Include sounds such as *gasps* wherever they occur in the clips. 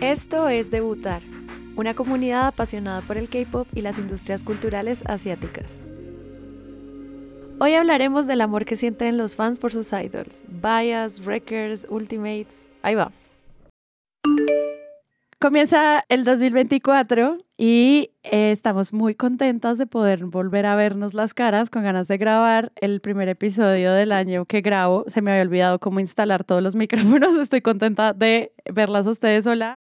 Esto es Debutar, una comunidad apasionada por el K-pop y las industrias culturales asiáticas. Hoy hablaremos del amor que sienten los fans por sus idols, Bias, Wreckers, Ultimates. Ahí va. Comienza el 2024 y eh, estamos muy contentas de poder volver a vernos las caras con ganas de grabar el primer episodio del año que grabo. Se me había olvidado cómo instalar todos los *laughs* micrófonos. Estoy contenta de verlas a ustedes. Hola.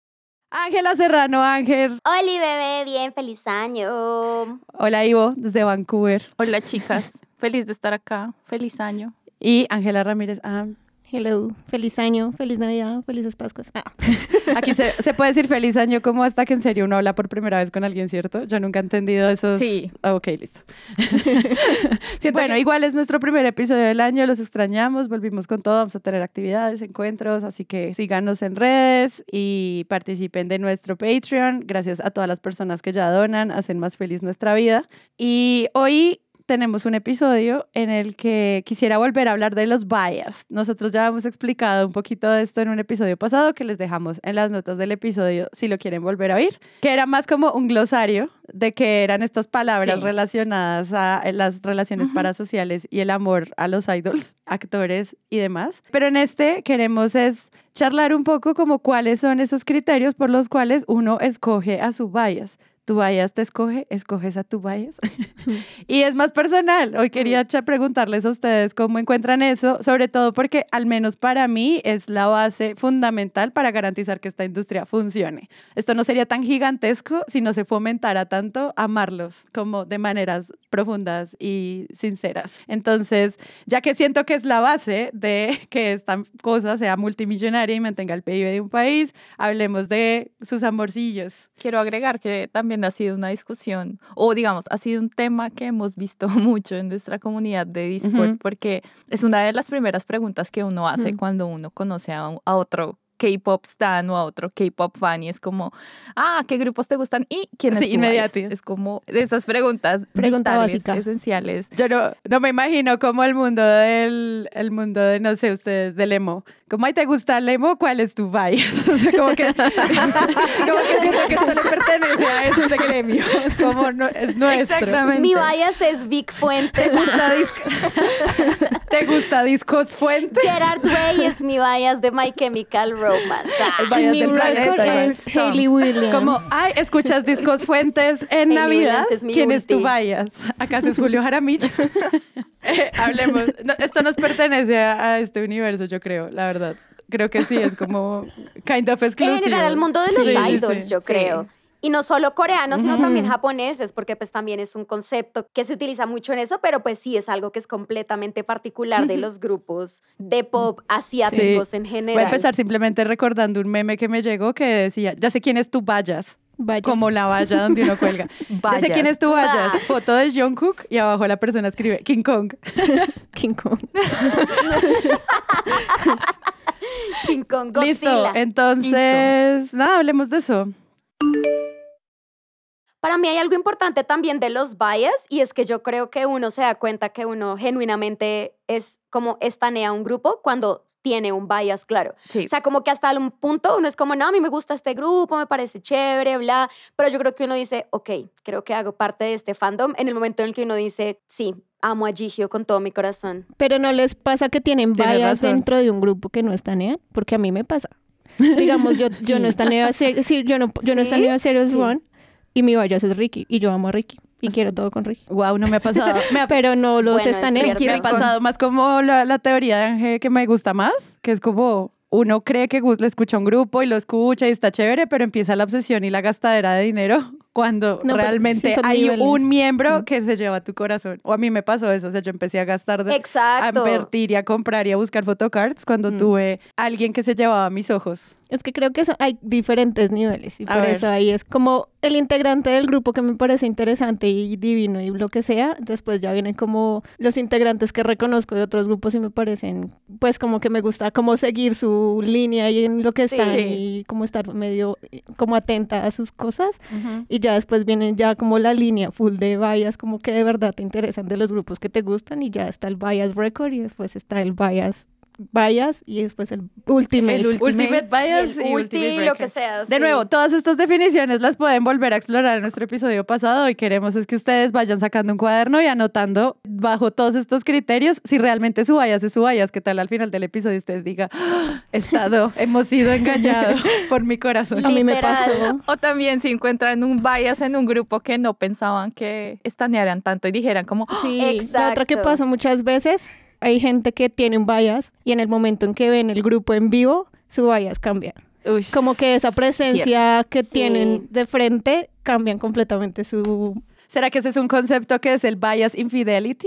Ángela Serrano, Ángel. Hola, bebé, bien, feliz año. Hola, Ivo, desde Vancouver. Hola, chicas. Feliz de estar acá. Feliz año. Y Ángela Ramírez. Ah, Hello, feliz año, feliz Navidad, felices Pascuas. Ah. *laughs* aquí se, se puede decir feliz año como hasta que en serio uno habla por primera vez con alguien, ¿cierto? Yo nunca he entendido esos... Sí. Ah, ok, listo. *laughs* bueno, igual es nuestro primer episodio del año, los extrañamos, volvimos con todo, vamos a tener actividades, encuentros, así que síganos en redes y participen de nuestro Patreon. Gracias a todas las personas que ya donan, hacen más feliz nuestra vida. Y hoy tenemos un episodio en el que quisiera volver a hablar de los bias. Nosotros ya hemos explicado un poquito de esto en un episodio pasado que les dejamos en las notas del episodio si lo quieren volver a oír, que era más como un glosario de que eran estas palabras Sí. relacionadas a las relaciones parasociales y el amor a los idols, actores y demás. Pero en este queremos es charlar un poco como cuáles son esos criterios por los cuales uno escoge a su bias. Tu bias te escoge, escoges a tu bias. *laughs* y es más personal. Hoy quería preguntarles a ustedes cómo encuentran eso, sobre todo porque al menos para mí es la base fundamental para garantizar que esta industria funcione. Esto no sería tan gigantesco si no se fomentara tanto amarlos como de maneras profundas y sinceras. Entonces, ya que siento que es la base de que esta cosa sea multimillonaria y mantenga el PIB de un país, hablemos de sus amorcillos. Quiero agregar que también ha sido una discusión, o digamos, ha sido un tema que hemos visto *laughs* mucho en nuestra comunidad de Discord, porque es una de las primeras preguntas que uno hace cuando uno conoce a, a otro K-pop stan o a otro K-pop fan y es como, ah, ¿qué grupos te gustan? ¿Y quién es Sí, bias? Es como de esas preguntas Pregunta vitales, básica. esenciales. Yo no, no me imagino como el mundo del, el mundo de, no sé, ustedes, del emo. Como, ay, ¿te gusta el emo? ¿Cuál es tu bias? *laughs* O sea, como que, *laughs* como que siento que esto le pertenece a ese gremio. Es como, no, es nuestro. Exactamente. Mi bias es Vic Fuentes. ¿Te gusta, disco- *laughs* ¿Te gusta Discos Fuentes? Gerard Way es mi bias de My Chemical Romance. Ah, *laughs* El Mi del record es Hayley Williams. Como, ay, escuchas Discos Fuentes en Hayley Navidad. Es mi ¿Quién es tu bias? ¿Acaso es Julio Jaramillo? *laughs* Eh, hablemos. No, esto nos pertenece a, a este universo, yo creo, la verdad. Creo que sí, es como kind of en exclusivo. general, el mundo de los Sí, sí, idols, sí. yo creo. Y no solo coreanos, sino también japoneses, porque pues también es un concepto que se utiliza mucho en eso, pero pues sí es algo que es completamente particular de los grupos de pop asiáticos en general. Voy a empezar simplemente recordando un meme que me llegó que decía, ya sé quién es tu vallas, Vaya. como la valla donde uno cuelga. *laughs* Ya sé quién es tu vallas, Ah. foto de Jungkook y abajo la persona escribe King Kong. *laughs* King Kong. *laughs* King Kong, Listo, entonces, nada, hablemos de eso. Para mí hay algo importante también de los bias y es que yo creo que uno se da cuenta que uno genuinamente es como estanea un grupo cuando tiene un bias claro. Sí. O sea, como que hasta un punto uno es como, no, a mí me gusta este grupo, me parece chévere, bla, pero yo creo que uno dice, ok, creo que hago parte de este fandom en el momento en el que uno dice, sí, amo a Jihyo con todo mi corazón. Pero no les pasa que tienen Tienes bias razón. dentro de un grupo que no estanean, porque a mí me pasa. Digamos, yo, yo no estaneo a Ser- sí, yo no, yo no estaneo a Serious Sí. One y mi bias es Ricky y yo amo a Ricky y quiero todo con Ricky. Wow, no me ha pasado. *laughs* Me ha, Pero no los Bueno, es estaneo. cierto. me ha pasado más como la, la teoría de Ángel que me gusta más, que es como uno cree que le escucha a un grupo y lo escucha y está chévere, pero empieza la obsesión y la gastadera de dinero cuando No, realmente sí hay niveles. un miembro que se lleva tu corazón. O a mí me pasó eso, o sea, yo empecé a gastar, de, a invertir y a comprar y a buscar photocards cuando Mm. tuve alguien que se llevaba mis ojos. Es que creo que eso- hay diferentes niveles y A por ver. eso ahí es como el integrante del grupo que me parece interesante y divino y lo que sea, después ya vienen como los integrantes que reconozco de otros grupos y me parecen, pues como que me gusta como seguir su línea y en lo que están Sí. y como estar medio como atenta a sus cosas. Y ya después vienen ya como la línea full de bias como que de verdad te interesan de los grupos que te gustan y ya está el bias record y después está el bias bias y después el ultimate. El ultimate, Ultimate bias Y el y ulti, ultimate lo que sea. De sí. nuevo, todas estas definiciones las pueden volver a explorar en nuestro episodio pasado y queremos es que ustedes vayan sacando un cuaderno y anotando bajo todos estos criterios si realmente su bias es su bias, que tal al final del episodio usted diga, "Ah, estado, *laughs* hemos sido engañados por mi corazón. a mí me pasó. O también si encuentran un bias en un grupo que no pensaban que estanearan tanto y dijeran como, "Ah, Sí, la otra que Exacto. pasa muchas veces, hay gente que tiene un bias y en el momento en que ven el grupo en vivo, su bias cambia. Uy, Como que esa presencia que Sí. tienen de frente cambian completamente su... ¿Será que ese es un concepto que es el bias infidelity?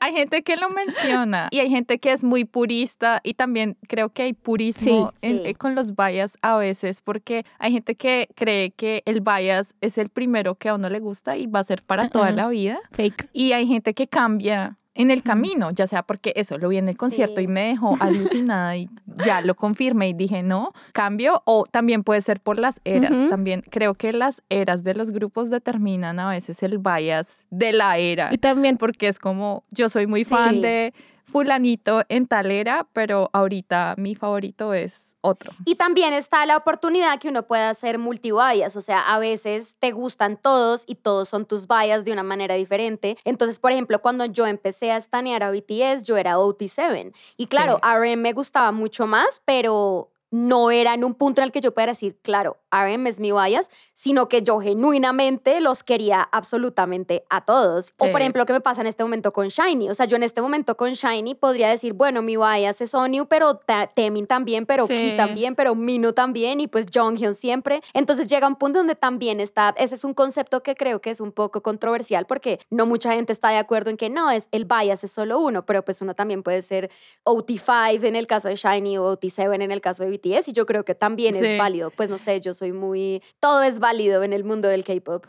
Hay gente que lo menciona y hay gente que es muy purista y también creo que hay purismo Sí, en- sí. eh, con los bias a veces porque hay gente que cree que el bias es el primero que a uno le gusta y va a ser para toda la vida Fake. y hay gente que cambia en el camino, ya sea porque eso lo vi en el concierto Sí. y me dejó alucinada y *laughs* ya lo confirmé y dije no, cambio o también puede ser por las eras, Ujú. también creo que las eras de los grupos determinan a veces el bias de la era Y también porque es como yo soy muy Sí. fan de fulanito en tal era, pero ahorita mi favorito es otro. Y también está la oportunidad que uno pueda hacer multibias, o sea, a veces te gustan todos y todos son tus bias de una manera diferente. Entonces, por ejemplo, cuando yo empecé a estanear a BTS, yo era OT7. Y claro, RM me gustaba mucho más, pero no era en un punto en el que yo pudiera decir, claro, RM es mi bias, sino que yo genuinamente los quería absolutamente a todos. O Sí. por ejemplo, lo que me pasa en este momento con Shiny. O sea, yo en este momento con Shiny podría decir, bueno, mi bias es Onyu, pero Temin también, pero Sí. Ki también, pero Mino también, y pues Jonghyun siempre. Entonces llega un punto donde también está, ese es un concepto que creo que es un poco controversial porque no mucha gente está de acuerdo en que no, es el bias es solo uno, pero pues uno también puede ser OT5 en el caso de Shiny o OT7 en el caso de BTS, y yo creo que también Sí. es válido. Pues no sé, yo soy muy... Todo es válido en el mundo del K-pop.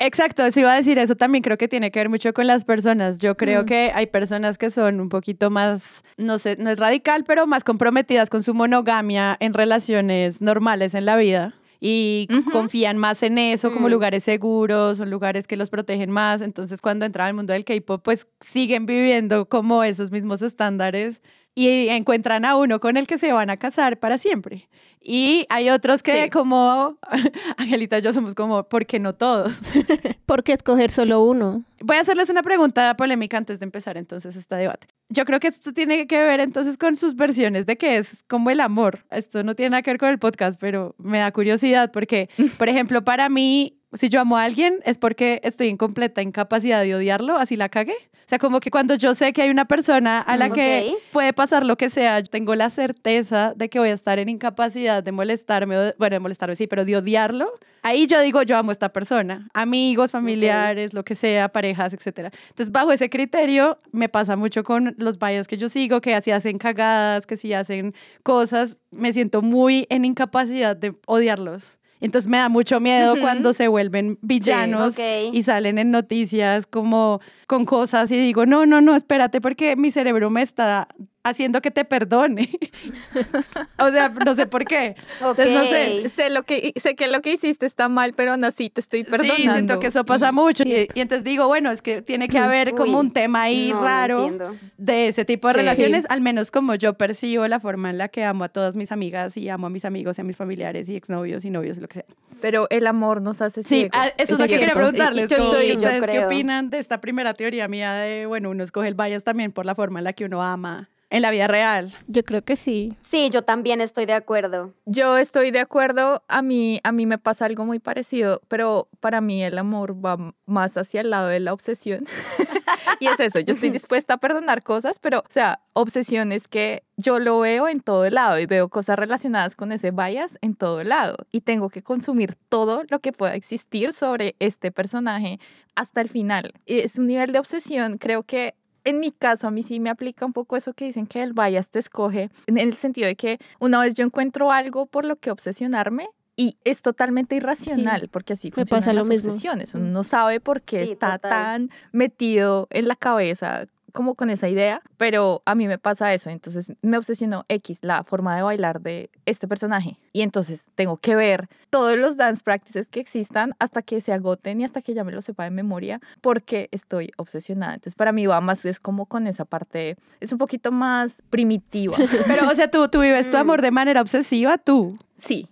Exacto, si iba a decir eso también creo que tiene que ver mucho con las personas. Yo creo Mm. que hay personas que son un poquito más, no sé, no es radical, pero más comprometidas con su monogamia en relaciones normales en la vida y confían más en eso como Mm. lugares seguros, son lugares que los protegen más. Entonces cuando entran al mundo del K-pop, pues siguen viviendo como esos mismos estándares y encuentran a uno con el que se van a casar para siempre. Y hay otros que Sí. como *laughs* Angelita y yo somos como, ¿por qué no todos? *laughs* ¿por qué escoger solo uno? Voy a hacerles una pregunta polémica antes de empezar entonces este debate. Yo creo que esto tiene que ver entonces con sus versiones de qué es como el amor. Esto no tiene nada que ver con el podcast, pero me da curiosidad porque, *laughs* por ejemplo, para mí, si yo amo a alguien es porque estoy en completa incapacidad de odiarlo, así la cagué. O sea, como que cuando yo sé que hay una persona a la Mm, que ok. puede pasar lo que sea, yo tengo la certeza de que voy a estar en incapacidad de molestarme, o- bueno, de molestarme sí, pero de odiarlo. Ahí yo digo, yo amo a esta persona, amigos, familiares, lo que sea, parejas, etcétera. Entonces, bajo ese criterio, me pasa mucho con los bias que yo sigo, que así hacen cagadas, que si hacen cosas, me siento muy en incapacidad de odiarlos. Entonces me da mucho miedo Ujú. cuando se vuelven villanos Ok. y salen en noticias como con cosas y digo, no, no, no, espérate porque mi cerebro me está haciendo que te perdone. *laughs* o sea, no sé por qué. Entonces, no sé. Sé, lo que, sé que lo que hiciste está mal, pero aún así te estoy perdonando. Sí, siento que eso pasa Y- mucho. Y, y entonces digo, bueno, es que tiene que haber como Uy, un tema ahí No, raro entiendo. de ese tipo de Sí. relaciones, al menos como yo percibo la forma en la que amo a todas mis amigas y amo a mis amigos y a mis familiares y exnovios y novios y lo que sea. Pero el amor nos hace Sí, ciegos. ah, eso es lo que quería preguntarles. Yo estoy, yo ¿Ustedes qué opinan de esta primera teoría mía de, bueno, uno escoge el bias también por la forma en la que uno ama en la vida real? Yo creo que sí. Sí, yo también estoy de acuerdo. Yo estoy de acuerdo, a mí, a mí me pasa algo muy parecido, pero para mí el amor va más hacia el lado de la obsesión. *laughs* y es eso, yo estoy dispuesta a perdonar cosas, pero, o sea, obsesiones que yo lo veo en todo lado y veo cosas relacionadas con ese bias en todo lado y tengo que consumir todo lo que pueda existir sobre este personaje hasta el final. Y Es un nivel de obsesión, creo que en mi caso, a mí sí me aplica un poco eso que dicen que el bias te escoge, en el sentido de que una vez yo encuentro algo por lo que obsesionarme, y es totalmente irracional, porque así me funcionan pasa lo las mismo. obsesiones. Uno no sabe por qué Sí, está total. tan metido en la cabeza como con esa idea, pero a mí me pasa eso, entonces me obsesionó X, la forma de bailar de este personaje, y entonces tengo que ver todos los dance practices que existan hasta que se agoten y hasta que ya me lo sepa de memoria, porque estoy obsesionada. Entonces para mí va más, es como con esa parte, es un poquito más primitiva. *laughs* Pero, o sea, tú, tú vives tu Mm. amor de manera obsesiva, tú. Sí,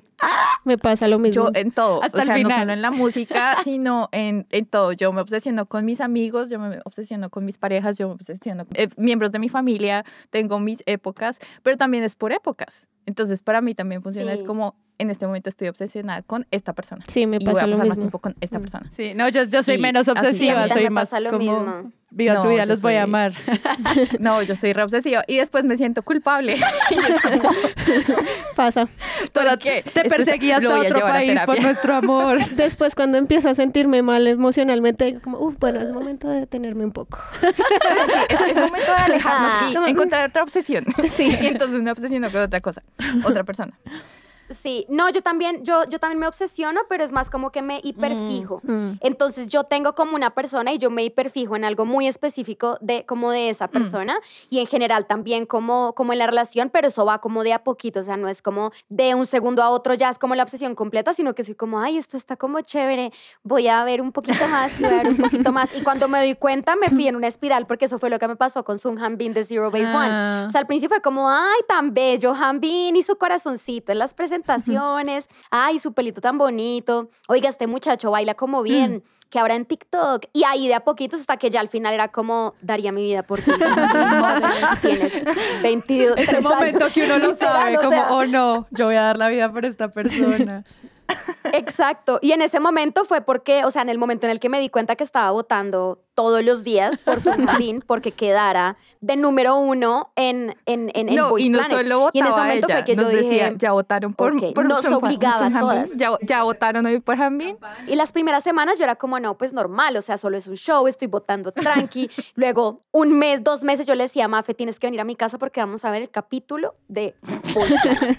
Me pasa lo mismo. Yo en todo, Hasta o el sea, no solo en la música, *laughs* sino en, en todo. Yo me obsesiono con mis amigos, yo me obsesiono con mis parejas, yo me obsesiono con eh, miembros de mi familia, tengo mis épocas, pero también es por épocas. Entonces, para mí también funciona, es como, en este momento estoy obsesionada con esta persona. sí, me y voy pasa a lo pasar más mismo. tiempo con esta Mm. persona. Sí, no, yo, yo soy Y menos así obsesiva, también soy más pasa lo como mismo. viva su No, vida, yo los voy a amar. *laughs* No, yo soy re obsesiva y después me siento culpable. *laughs* Como, Pasa. Qué? te perseguí hasta otro país por nuestro amor. *laughs* Después cuando empiezo a sentirme mal emocionalmente, digo como, "Uf, bueno, es momento de detenerme un poco. es momento de alejarnos Ah. y encontrar otra obsesión. Sí. Y entonces me obsesiono con otra cosa, otra persona. Sí, no, yo también, yo, yo también me obsesiono, pero es más como que me hiperfijo. Mm. Entonces yo tengo como una persona y yo me hiperfijo en algo muy específico de como de esa persona y en general también como, como en la relación, pero eso va como de a poquito, o sea, no es como de un segundo a otro ya es como la obsesión completa, sino que soy como, ay, esto está como chévere, voy a ver un poquito *laughs* más, voy a ver un poquito más. Y cuando me doy cuenta me fui en una espiral porque eso fue lo que me pasó con Sung Han Bin de Zero Base One. Ah. O sea, al principio fue como, ay, tan bello, Hanbin y su corazoncito en las presentaciones. Ay, su pelito tan bonito. Oiga, este muchacho baila como bien. Que habrá en TikTok. Y ahí de a poquitos hasta que ya al final era como, daría mi vida por ti. *laughs* Tienes 22 Ese momento que uno lo Literal, sabe, o como, sea. oh no, yo voy a dar la vida por esta persona. *laughs* Exacto. Y en ese momento fue porque, o sea, en el momento en el que me di cuenta que estaba votando todos los días por su jardín *laughs* porque quedara de número uno en, en, en, en no, Voice y no Planet. solo votaba Y en ese momento ella, fue que nos yo decía, dije, ya votaron por, ok, por nos obligaba Sun a todas. ya, ya votaron hoy por Hanbin. Y las primeras semanas yo era como, no, pues normal, o sea, solo es un show, estoy votando tranqui. *laughs* Luego, un mes, dos meses, yo le decía a Mafe, tienes que venir a mi casa porque vamos a ver el capítulo de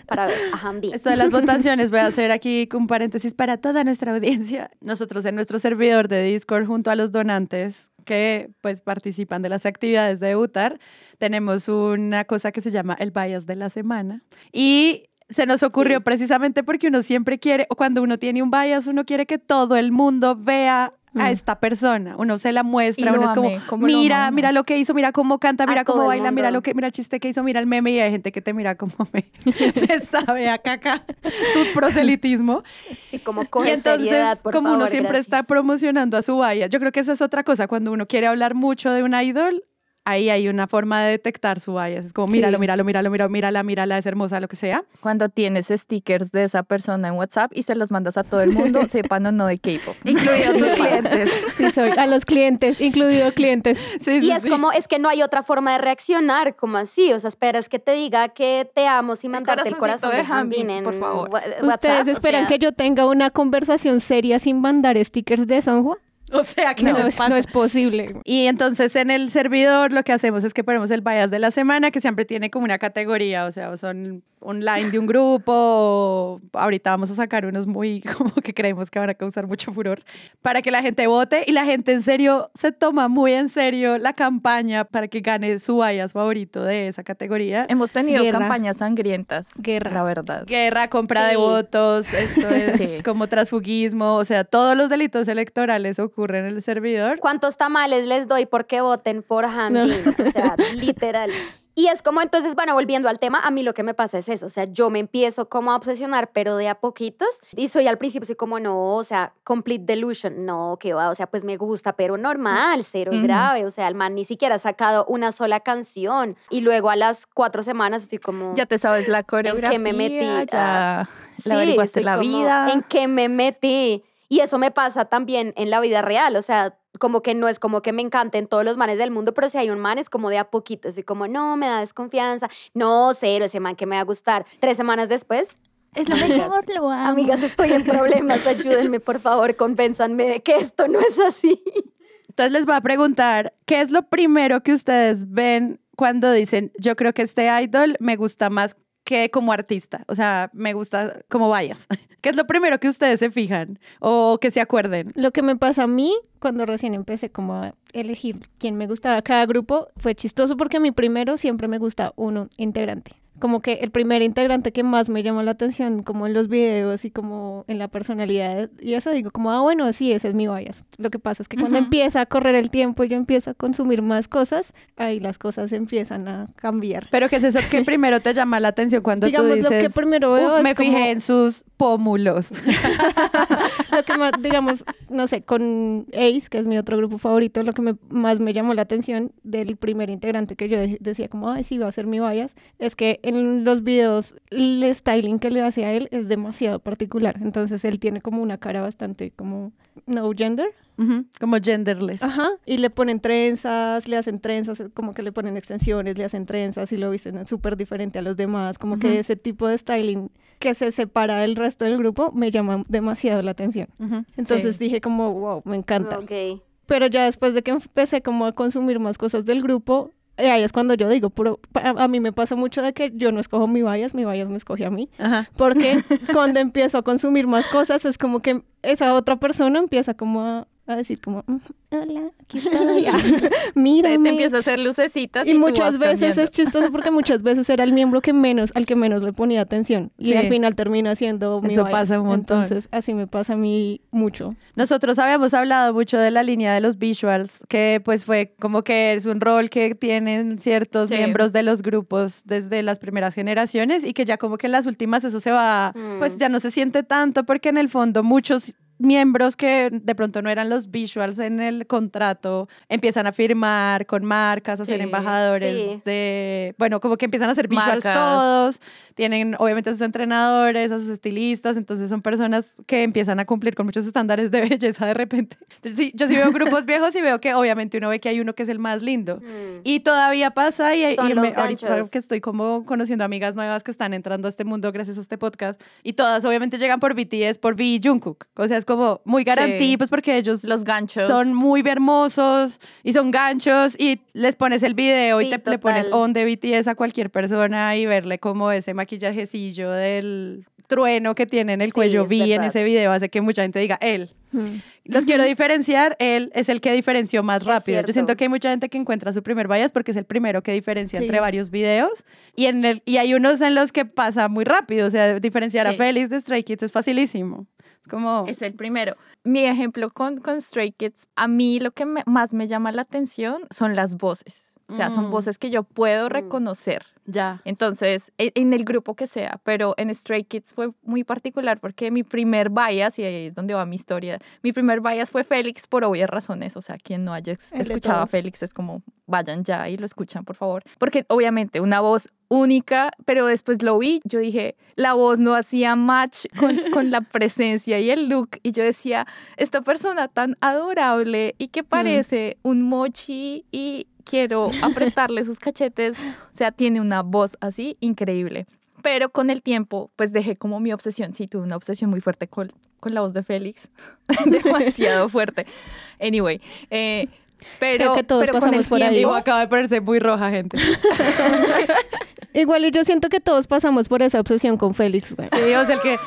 para ver a Hanbin. Esto de las *laughs* votaciones, voy a hacer aquí un paréntesis para toda nuestra audiencia. Nosotros en nuestro servidor de Discord, junto a los donantes que pues participan de las actividades de debutar, tenemos una cosa que se llama el bias de la semana. Y se nos ocurrió Sí. precisamente porque uno siempre quiere, o cuando uno tiene un bias, uno quiere que todo el mundo vea a Mm. esta persona. Uno se la muestra, Y uno es como, como lo mira, mira lo que hizo, mira cómo canta, A mira cómo todo el baila, mira lo que, mira el chiste que hizo, mira el meme y hay gente que te mira como *laughs* me, me sabe a caca tu proselitismo. Sí, como Y coge entonces, seriedad, por como uno siempre está promocionando a su bias, yo creo que eso es otra cosa. Cuando uno quiere hablar mucho de un idol, ahí hay una forma de detectar su bias. Es como, míralo, Sí. míralo, míralo, míralo, mírala, mírala, es hermosa, lo que sea. Cuando tienes stickers de esa persona en WhatsApp y se los mandas a todo el mundo, *laughs* sepan o no de K-pop. Incluidos tus clientes. Sí, soy a los clientes, incluido clientes. Sí, Y sí, es sí. como, es que no hay otra forma de reaccionar, como así, o sea, esperas que te diga que te amo sin mandarte el corazón de en por favor. ¿Ustedes WhatsApp, o esperan sea, que yo tenga una conversación seria sin mandar stickers de Sanjua? *laughs* O sea, que No, es, no es posible. Y entonces en el servidor lo que hacemos es que ponemos el bias de la semana, que siempre tiene como una categoría, o sea, o son online de un grupo, o ahorita vamos a sacar unos muy *laughs* como que creemos que van a causar mucho furor, para que la gente vote y la gente en serio se toma muy en serio la campaña para que gane su bias favorito de esa categoría. Hemos tenido Guerra. campañas sangrientas, Guerra. la verdad. Guerra, compra de votos, esto *laughs* es Sí. como transfugismo, o sea, todos los delitos electorales ocurren en el servidor. ¿Cuántos tamales les doy porque voten por Hanbin? O sea, *laughs* literal. Y es como, entonces, bueno, volviendo al tema, a mí lo que me pasa es eso, o sea, yo me empiezo como a obsesionar, pero de a poquitos, y soy al principio, soy como, no, o sea, complete delusion, no, que va, o sea, pues me gusta, pero normal, cero Ujú. grave, o sea, el man ni siquiera ha sacado una sola canción, y luego a las cuatro semanas estoy como... Ya te sabes la coreografía, me metí? ya Sí, le averiguaste estoy la como, vida. ¿En qué me metí? Y eso me pasa también en la vida real, o sea, como que no es como que me encanten todos los manes del mundo, pero si hay un man es como de a poquito, así como, no, me da desconfianza, no, cero, ese man que me va a gustar. Tres semanas después, Es lo mejor, lo amo. amigas, estoy en problemas, ayúdenme, por favor, convénzanme de que esto no es así. Entonces les voy a preguntar, ¿qué es lo primero que ustedes ven cuando dicen, yo creo que este idol me gusta más que como artista? O sea, me gusta como vayas. *laughs* ¿Qué es lo primero que ustedes se fijan o que se acuerden? Lo que me pasa a mí cuando recién empecé como a elegir quién me gustaba cada grupo fue chistoso porque a mí primero siempre me gusta uno integrante. Como que el primer integrante que más me llamó la atención, como en los videos y como en la personalidad, y eso digo, como, ah, bueno, sí, ese es mi bias. Lo que pasa es que cuando empieza a correr el tiempo y yo empiezo a consumir más cosas, ahí las cosas empiezan a cambiar. Pero ¿qué es eso que *laughs* primero te llama la atención cuando Digamos, tú lo dices, que primero veo "Uf, es me como- fijé en sus pómulos? *laughs* lo que más, digamos, no sé, con Ace, que es mi otro grupo favorito, lo que me- más me llamó la atención del primer integrante que yo de- decía como, ay, sí, va a ser mi bias, es que en los videos el styling que le hace a él es demasiado particular. Entonces él tiene como una cara bastante como no gender. Como genderless. Ajá. Y le ponen trenzas, le hacen trenzas, como que le ponen extensiones, le hacen trenzas y lo visten súper diferente a los demás. Como que ese tipo de styling que se separa del resto del grupo me llama demasiado la atención. Entonces Sí. dije como, wow, me encanta. Ok. Pero ya después de que empecé como a consumir más cosas del grupo, ahí es cuando yo digo, puro, a, a mí me pasa mucho de que yo no escojo mi bias, mi bias me escoge a mí. Ajá. Porque *laughs* cuando empiezo a consumir más cosas es como que esa otra persona empieza como a, a decir como, "Mm, hola, aquí *laughs* estoy, ah, *laughs* Te, te empieza a hacer lucecitas y, y tú muchas vas veces cambiando. es chistoso porque muchas veces era el miembro que menos, al que menos le ponía atención. Y Sí. al final termina siendo mi Eso bias. pasa un montón. Entonces así me pasa a mí mucho. Nosotros habíamos hablado mucho de la línea de los visuals, que pues fue como que es un rol que tienen ciertos Sí. miembros de los grupos desde las primeras generaciones y que ya como que en las últimas eso se va, Mm. pues ya no se siente tanto porque en el fondo muchos miembros que de pronto no eran los visuals en el contrato empiezan a firmar con marcas, a ser Sí, embajadores sí. de, bueno, como que empiezan a ser visuals Marcas. todos, tienen obviamente a sus entrenadores, a sus estilistas, entonces son personas que empiezan a cumplir con muchos estándares de *laughs* belleza de repente. Entonces, sí, yo sí veo grupos *laughs* viejos y veo que obviamente uno ve que hay uno que es el más lindo. Mm. Y todavía pasa y, y me- ahorita que estoy como conociendo amigas nuevas que están entrando a este mundo gracias a este podcast y todas obviamente llegan por BTS, por V y Jungkook. O sea, es como muy garantía Sí. pues porque ellos Los ganchos. son muy hermosos y son ganchos y les pones el video y Sí, te le pones on de BTS a cualquier persona y verle como ese maquillajecillo del trueno que tiene en el Sí, cuello es V en verdad. ese video hace que mucha gente diga él. Mm. Los quiero *laughs* diferenciar, él es el que diferenció más Es rápido. Yo siento que hay mucha gente que encuentra su primer bias porque es el primero que diferencia Sí. entre varios videos y en el y hay unos en los que pasa muy rápido, o sea, diferenciar a Sí. Félix de Stray Kids es facilísimo. Como Es el primero. Mi ejemplo con, con Stray Kids, a mí lo que me- más me llama la atención son las voces. O sea, Mm. son voces que yo puedo Mm. reconocer. ya. Entonces, e- en el grupo que sea, pero en Stray Kids fue muy particular porque mi primer bias, y ahí es donde va mi historia, mi primer bias fue Félix por obvias razones. O sea, quien no haya escuchado a. Félix es como, vayan ya y lo escuchan, por favor. Porque obviamente una voz única, pero después lo vi, yo dije, la voz no hacía match con, *laughs* con la presencia y el look. Y yo decía, esta persona tan adorable y que parece un mochi y quiero *laughs* apretarle sus cachetes. O sea, tiene una voz así increíble. Pero con el tiempo, pues dejé como mi obsesión. Sí, tuve una obsesión muy fuerte con, con la voz de Félix. *laughs* Demasiado *laughs* fuerte. Anyway, eh, pero, Creo que todos pero pasamos por ahí. Acaba de ponerse muy roja, gente. Igual y yo siento que todos pasamos por esa obsesión con Félix, güey. Sí, o sea, el que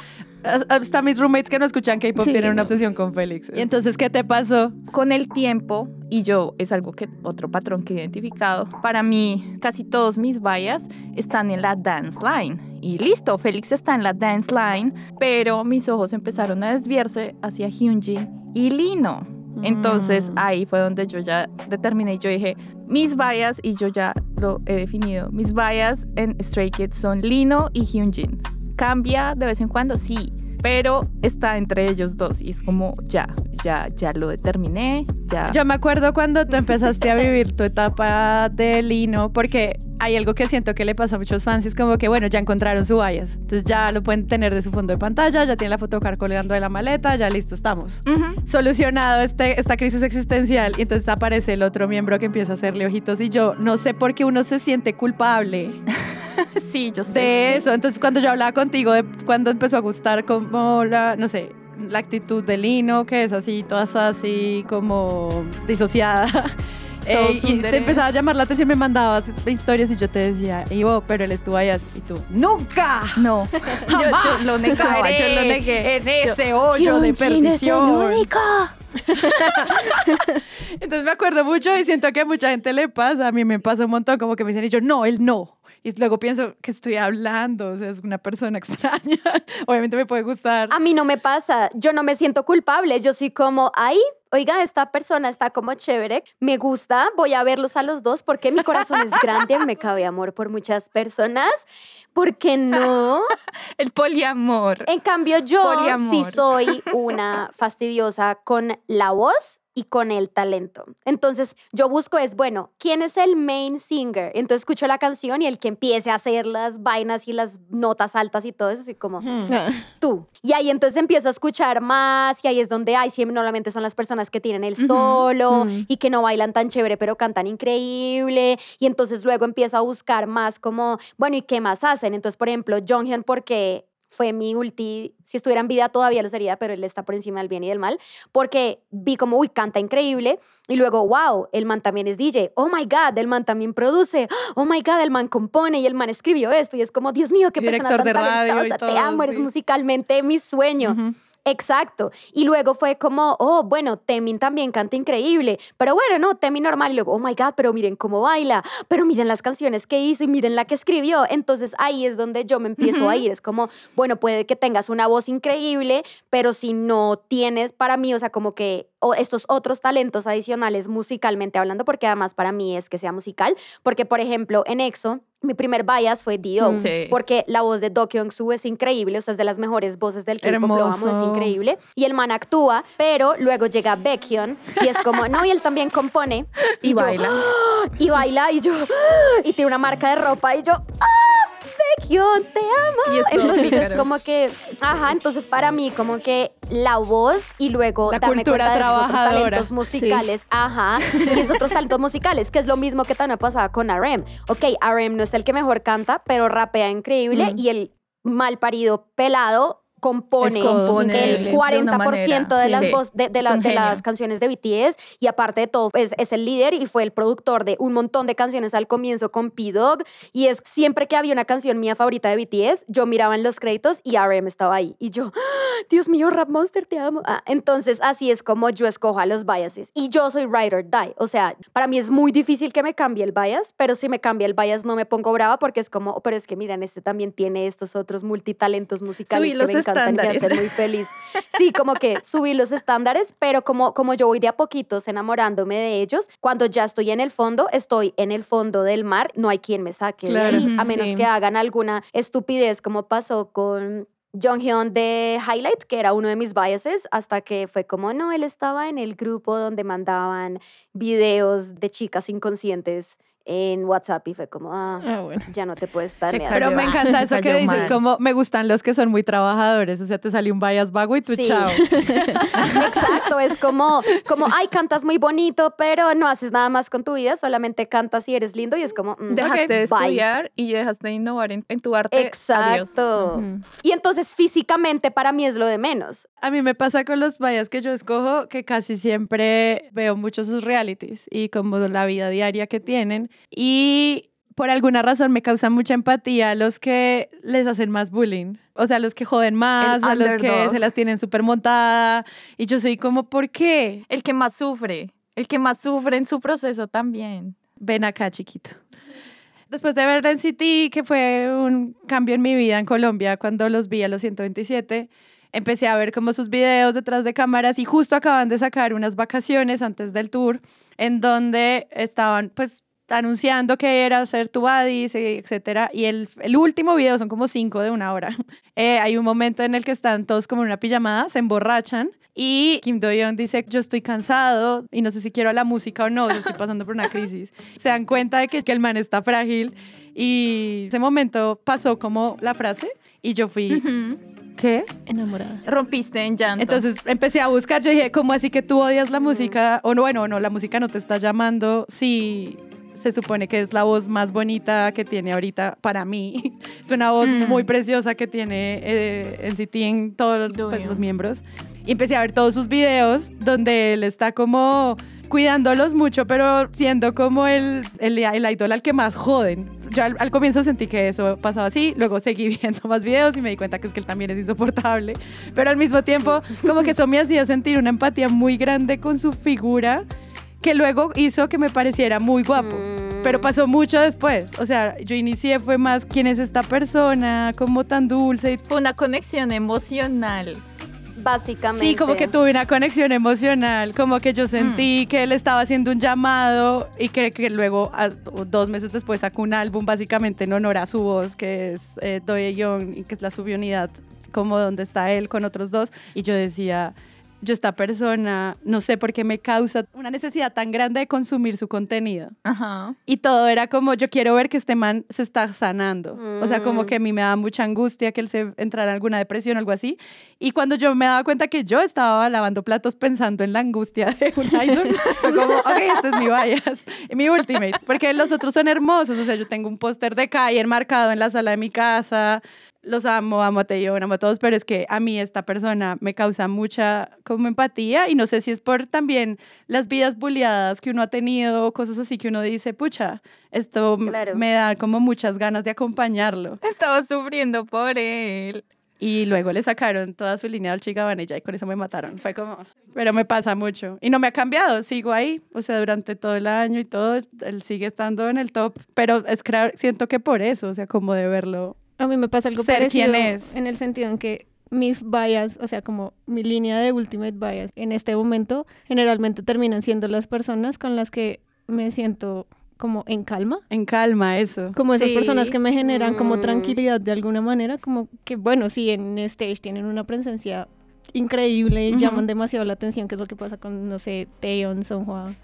hasta mis roommates que no escuchan K-pop Sí, tienen una obsesión con Félix. Y entonces, ¿qué te pasó? con el tiempo, y yo es algo que otro patrón que he identificado, para mí casi todos mis bias están en la dance line. Y listo, Félix está en la dance line, pero mis ojos empezaron a desviarse hacia Hyunjin y Lino. Entonces Mm. ahí fue donde yo ya determiné, yo dije, mis bias, y yo ya lo he definido, mis bias en Stray Kids son Lino y Hyunjin. Cambia de vez en cuando, sí, pero está entre ellos dos y es como ya, ya, ya lo determiné, ya. Yo me acuerdo cuando tú empezaste a vivir tu etapa de Lino, porque hay algo que siento que le pasa a muchos fans, es como que, bueno, ya encontraron su bias. Entonces ya lo pueden tener de su fondo de pantalla, ya tienen la fotocar colgando de la maleta, ya listo, estamos. Solucionado este, esta crisis existencial, y entonces aparece el otro miembro que empieza a hacerle ojitos, y yo no sé por qué uno se siente culpable *laughs* Sí, yo sé. de eso. Entonces, cuando yo hablaba contigo de cuando empezó a gustar como la, no sé, la actitud de Lino, que es así, toda así como disociada. *laughs* Eh, y te empezaba a llamar la atención, me mandabas historias y yo te decía, Ivo, pero él estuvo así", y tú, ¡nunca! No, *laughs* yo, yo Jamás lo negaba, yo lo negué. En ese hoyo de perdición. *laughs* Entonces me acuerdo mucho y siento que a mucha gente le pasa, a mí me pasa un montón, como que me dicen, y yo, no, él no. Y luego pienso que estoy hablando, o sea, es una persona *laughs* extraña. Obviamente me puede gustar. A mí no me pasa, yo no me siento culpable, yo soy como, ay, oiga, esta persona está como chévere, me gusta, voy a verlos a los dos porque mi corazón es grande, me cabe amor por muchas personas, ¿por qué no? *laughs* El poliamor. En cambio, yo sí soy una fastidiosa con la voz y con el talento. Entonces, yo busco es, bueno, ¿quién es el main singer? Entonces escucho la canción y el que empiece a hacer las vainas y las notas altas y todo eso, así como Ah, tú. Y ahí entonces empiezo a escuchar más y ahí es donde hay, siempre normalmente son las personas que tienen el solo y que no bailan tan chévere pero cantan increíble y entonces luego empiezo a buscar más como, bueno, ¿y qué más hacen? Entonces, por ejemplo, Jonghyun porque fue mi ulti, si estuviera en vida todavía lo sería, pero él está por encima del bien y del mal, porque vi como, uy, canta increíble, y luego, wow, el man también es DJ, oh my God, el man también produce, oh my God, el man compone y el man escribió esto, y es como, Dios mío, qué persona tan de radio y talentosa, te amo, eres musicalmente mi sueño. Exacto. Y luego fue como, oh, bueno, Temin también canta increíble. Pero bueno, no, Temin normal. Y luego, oh my God, pero miren cómo baila. Pero miren las canciones que hizo y miren la que escribió. Entonces ahí es donde yo me empiezo a ir. Es como, bueno, puede que tengas una voz increíble, pero si no tienes para mí, o sea, como que o estos otros talentos adicionales musicalmente hablando, porque además para mí es que sea musical. Porque, por ejemplo, en EXO, mi primer bias fue Dio, Mm. Sí. porque la voz de Do Kyung-soo es increíble, o sea, es de las mejores voces del K-pop, lo amo, es increíble. Y el man actúa, pero luego llega Baekhyun y es como, no, y él también compone. *laughs* Y yo, baila. "Ah", *gasps* Y baila, y yo, "Ah", *gasps* y tiene una marca de ropa, y yo, ¡ah! Baekhyun, te amo. Y entonces es pícaro. como que, ajá, entonces para mí como que la voz y luego La darme cultura cuenta de esos otros talentos musicales, ajá, y esos otros talentos musicales, que es lo mismo que también pasaba con RM. Ok, RM no es el que mejor canta, pero rapea increíble Mm. y el mal parido pelado compone el de una 40% de, manera. las, Sí. voz- de, de la- de las canciones de BTS y aparte de todo es, es el líder y fue el productor de un montón de canciones al comienzo con P-Dog y es siempre que había una canción mía favorita de BTS yo miraba en los créditos y RM estaba ahí y yo ¡Ah! Dios mío Rap Monster te amo Ah, entonces así es como yo escojo a los biases y yo soy ride or die o sea para mí es muy difícil que me cambie el bias pero si me cambia el bias no me pongo brava porque es como "Oh, pero es que miren este también tiene estos otros multitalentos musicales Subí que los me encantan y me hacen muy feliz. Sí, como que subí los estándares, pero como, como yo voy de a poquitos enamorándome de ellos, cuando ya estoy en el fondo, estoy en el fondo del mar, no hay quien me saque de Claro, ahí, a menos sí. que hagan alguna estupidez como pasó con... Jonghyun de Highlight, que era uno de mis biases, hasta que fue como, no, él estaba en el grupo donde mandaban videos de chicas inconscientes en WhatsApp y fue como, ah, Ah, bueno. ya no te puedes *laughs* estar Pero me encanta eso que dices, mal. como me gustan los que son muy trabajadores, o sea, te salió un bias vago y tú Sí. chao. *laughs* Exacto, es como, como, ay, cantas muy bonito, pero no haces nada más con tu vida, solamente cantas y eres lindo y es como, mm, Dejaste de bye. estudiar y dejaste de innovar en, en tu arte. Exacto. Y entonces físicamente para mí es lo de menos. A mí me pasa con los bias que yo escojo que casi siempre veo mucho sus realities y como la vida diaria que tienen y por alguna razón me causa mucha empatía los que les hacen más bullying. O sea, los que joden más, a los que se las tienen súper montada. Y yo soy como, ¿por qué? El que más sufre. El que más sufre en su proceso también. Ven acá, chiquito. Después de ver NCT, que fue un cambio en mi vida en Colombia cuando los vi a los 127, empecé a ver como sus videos detrás de cámaras y justo acaban de sacar unas vacaciones antes del tour en donde estaban pues anunciando que era ser tu buddy, etcétera. Y el, el último video son como cinco de una hora. *laughs* Eh, hay un momento en el que están todos como en una pijamada, se emborrachan y Kim Do-yeon dice, yo estoy cansado y no sé si quiero la música o no, yo estoy pasando por una crisis. *laughs* Se dan cuenta de que, que el man está frágil y ese momento pasó como la frase y yo fui, Ujú. ¿qué? Enamorada. Rompiste en llanto. Entonces empecé a buscar, yo dije, ¿cómo así que tú odias la música? O no, bueno, no, la música no te está llamando si se supone que es la voz más bonita que tiene ahorita para mí. *laughs* Es una voz Mm. muy preciosa que tiene eh, NCT en todos los, pues, los miembros. Y empecé a ver todos sus videos donde él está como cuidándolos mucho, pero siendo como el, el, el idol al que más joden. Yo al, al comienzo sentí que eso pasaba así, luego seguí *laughs* viendo más videos y me di cuenta que es que él también es insoportable, pero al mismo tiempo como que eso me hacía sentir una empatía muy grande con su figura que luego hizo que me pareciera muy guapo. Mm. Pero pasó mucho después. O sea, yo inicié fue más quién es esta persona, como tan dulce. y- Fue una conexión emocional. Básicamente. Sí, como que tuve una conexión emocional, como que yo Mm. sentí que él estaba haciendo un llamado y que, que luego, a- dos meses después, sacó un álbum básicamente en honor a su voz, que es eh, Doye Young, y que es la subunidad, como donde está él con otros dos. Y yo decía, yo esta persona, no sé por qué me causa una necesidad tan grande de consumir su contenido. Ajá. Y todo era como, yo quiero ver que este man se está sanando. O sea, como Mm. que a mí me da mucha angustia que él se entrara en alguna depresión o algo así. Y cuando yo me daba cuenta que yo estaba lavando platos pensando en la angustia de un *laughs* idol, fue como, ok, este es mi bias, *laughs* mi ultimate. Porque los otros son hermosos. O sea, yo tengo un póster de Kai enmarcado en la sala de mi casa. Los amo, amo a Taeyong, amo a todos, pero es que a mí esta persona me causa mucha como empatía y no sé si es por también las vidas bulliadas que uno ha tenido, cosas así que uno dice, pucha, esto Claro. me da como muchas ganas de acompañarlo. Estaba sufriendo por él. Y luego le sacaron toda su línea del Gabbana y con eso me mataron. Fue como, pero me pasa mucho. Y no me ha cambiado, sigo ahí. O sea, durante todo el año y todo, él sigue estando en el top. Pero es siento que por eso, o sea, como de verlo. A mí me pasa algo Ser parecido quien es. en el sentido en que mis bias, o sea, como mi línea de ultimate bias en este momento, generalmente terminan siendo las personas con las que me siento como en calma, En calma, eso. como esas Sí. personas que me generan como Mm. tranquilidad de alguna manera, como que bueno, sí, en stage tienen una presencia increíble y Ujú. llaman demasiado la atención, que es lo que pasa con, no sé, Taeyeon, Songhwa,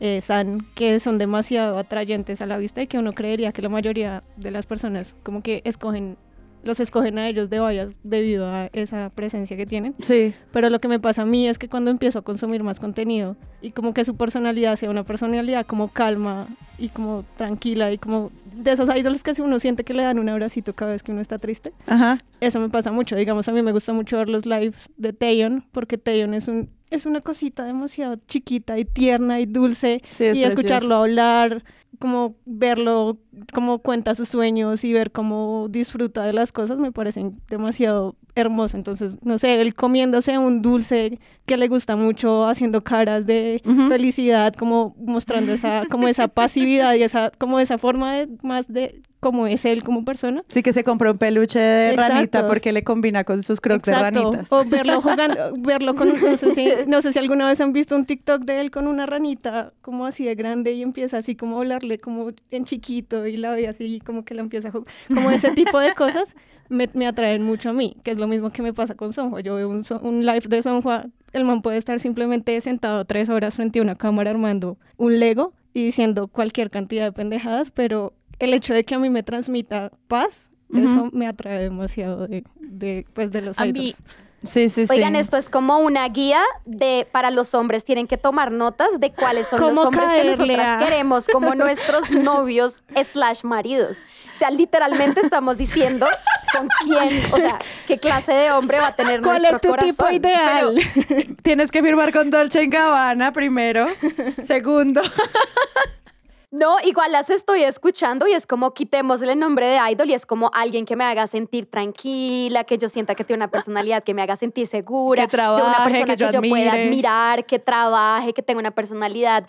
eh, San, que son demasiado atrayentes a la vista y que uno creería que la mayoría de las personas como que escogen, los escogen a ellos de vallas debido a esa presencia que tienen. Sí. Pero lo que me pasa a mí es que cuando empiezo a consumir más contenido y como que su personalidad sea una personalidad como calma y como tranquila y como de esos idols que si uno siente que le dan un abracito cada vez que uno está triste. Ajá. Eso me pasa mucho. Digamos, a mí me gusta mucho ver los lives de Taeyeon porque Taeyeon es un es una cosita demasiado chiquita y tierna y dulce Sí, es y precioso. escucharlo hablar, como verlo, cómo cuenta sus sueños y ver cómo disfruta de las cosas me parecen demasiado hermoso. Entonces, no sé, él comiéndose un dulce que le gusta mucho, haciendo caras de felicidad, como mostrando esa, como esa *laughs* pasividad y esa, como esa forma de, más de cómo es él como persona. Sí que se compró un peluche de Exacto. ranita porque le combina con sus crocs de Exacto. ranitas. O verlo jugando, *laughs* verlo con, no sé, si, no sé si alguna vez han visto un TikTok de él con una ranita como así de grande y empieza así como a hablarle como en chiquito y la ve así como que la empieza a jugar. Como ese tipo de cosas me, me atraen mucho a mí, que es lo mismo que me pasa con Sonhua. Yo veo un, un live de Sonhua, el man puede estar simplemente sentado tres horas frente a una cámara armando un Lego y diciendo cualquier cantidad de pendejadas, pero el hecho de que a mí me transmita paz, eso me atrae demasiado de, de, pues, de los A mí-. Sí, sí, sí. Oigan, esto es como una guía de para los hombres. Tienen que tomar notas de cuáles son los ¿Cómo hombres que nosotras queremos como nuestros *laughs* novios slash maridos. O sea, literalmente estamos diciendo con quién, o sea, qué clase de hombre va a tener ¿Cuál nuestro es tu corazón. tipo ideal? Tienes que firmar con Dolce Gabbana primero. *laughs* Segundo. *laughs* No, igual las estoy escuchando y es como quitémosle el nombre de idol y es como alguien que me haga sentir tranquila, que yo sienta que tiene una personalidad que me haga sentir segura, Que yo una trabaje, persona que yo pueda admire. admirar, que trabaje, que tenga una personalidad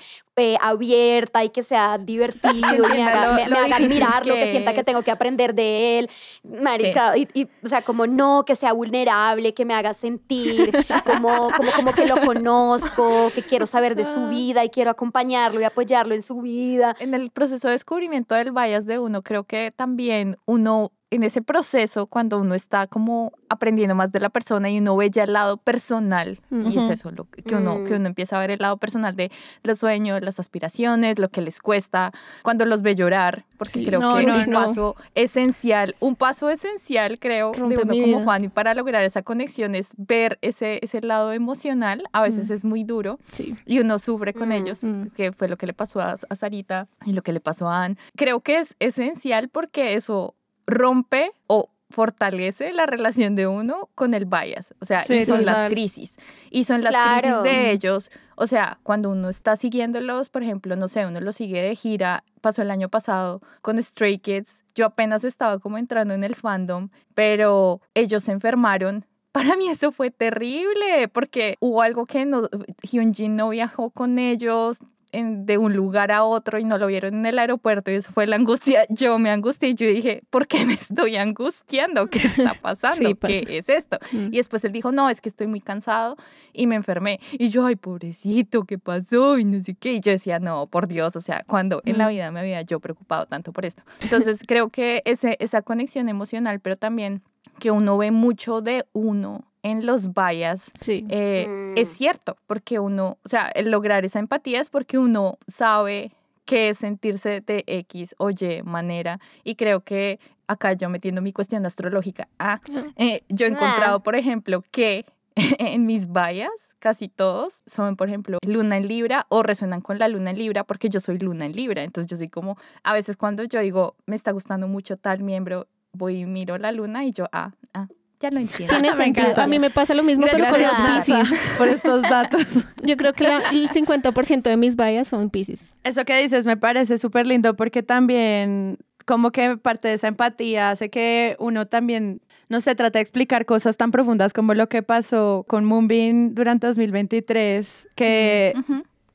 abierta y que sea divertido y me haga, lo- me, lo me haga difícil admirarlo, que, que sienta que tengo que aprender de él, marica, y, y, o sea, como no, que sea vulnerable, que me haga sentir como, como, como que lo conozco, que quiero saber de su vida y quiero acompañarlo y apoyarlo en su vida. En el proceso de descubrimiento del bias de uno, creo que también uno, en ese proceso, cuando uno está como aprendiendo más de la persona y uno ve ya el lado personal, y es eso, lo que uno, que Mm. uno empieza a ver el lado personal de los sueños, las aspiraciones, lo que les cuesta, cuando los ve llorar, porque Sí. creo No, que no, un no. paso esencial, un paso esencial, creo, Rompe de uno como. Juan y para lograr esa conexión es ver ese, ese lado emocional, a veces Mm. es muy duro, Sí. y uno sufre con Mm. ellos, que fue lo que le pasó a, a Sarita y lo que le pasó a Anne. Creo que es esencial porque eso rompe o fortalece la relación de uno con el bias, o sea, Sí, y son las crisis. Y son las Claro. crisis de ellos, o sea, cuando uno está siguiéndolos, por ejemplo, no sé, uno los sigue de gira, pasó el año pasado con Stray Kids, yo apenas estaba como entrando en el fandom, pero ellos se enfermaron. *laughs* Para mí eso fue terrible, porque hubo algo que no, Hyunjin no viajó con ellos, en- de un lugar a otro y no lo vieron en el aeropuerto y eso fue la angustia. Yo me angustié y yo dije, ¿por qué me *laughs* estoy angustiando? ¿Qué está pasando? Sí, pasa. ¿Qué es esto? Mm. Y después él dijo, no, es que estoy muy cansado y me enfermé. Y yo, ay, pobrecito, ¿qué pasó? Y no sé qué. Y yo decía, no, por Dios, o sea, cuando en la Mm. vida me había yo preocupado tanto por esto. Entonces *laughs* creo que ese, esa conexión emocional, pero también que uno ve mucho de uno en los bias Sí. eh, Mm. es cierto, porque uno, o sea, el lograr esa empatía es porque uno sabe qué es sentirse de X o Y manera. Y creo que acá yo metiendo mi cuestión astrológica, ah, eh, yo he Ah. encontrado, por ejemplo, que *laughs* en mis vallas, casi todos son, por ejemplo, luna en Libra o resuenan con la luna en Libra porque yo soy luna en Libra. Entonces yo soy como, a veces cuando yo digo, me está gustando mucho tal miembro, voy y miro la luna y yo, ah, ah, ya lo entiendo. Tiene Me sentido. encanta. A mí me pasa lo mismo, pero con Gracias, los Pisces. *laughs* por estos datos. Yo creo que la- el 50% de mis bias son Pisces. Eso que dices me parece súper lindo porque también como que parte de esa empatía hace que uno también, no se trata de explicar cosas tan profundas como lo que pasó con Moonbeam durante 2023, que.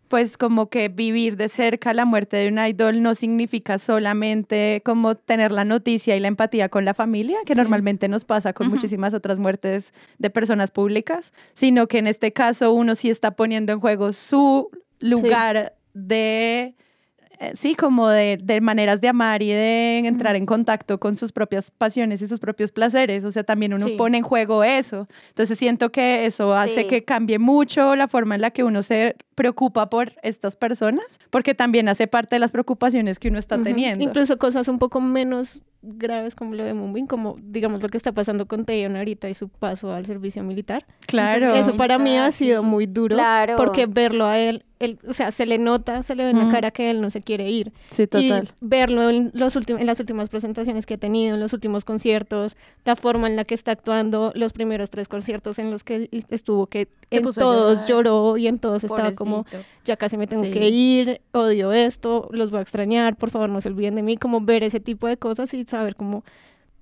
Pues como que vivir de cerca la muerte de un idol no significa solamente como tener la noticia y la empatía con la familia, que Sí. normalmente nos pasa con Ujú. muchísimas otras muertes de personas públicas, sino que en este caso uno sí está poniendo en juego su lugar de, sí, como de, de maneras de amar y de entrar en contacto con sus propias pasiones y sus propios placeres. O sea, también uno Sí. pone en juego eso. Entonces siento que eso hace Sí. que cambie mucho la forma en la que uno se preocupa por estas personas, porque también hace parte de las preocupaciones que uno está teniendo. Incluso cosas un poco menos graves como lo de Moonbeam, como digamos lo que está pasando con Taeyeon ahorita y su paso al servicio militar. claro. Eso para mí ha sido muy duro Claro. porque verlo a él, él, o sea, se le nota, se le ve en la Mm. cara que él no se quiere ir. sí, total. Y verlo en, los últimos, en las últimas presentaciones que ha tenido, en los últimos conciertos, la forma en la que está actuando, los primeros tres conciertos en los que estuvo, que Se en todos lloró y en todos estaba como. Ya casi me tengo Sí. que ir, odio esto, los voy a extrañar, por favor no se olviden de mí, como ver ese tipo de cosas y saber cómo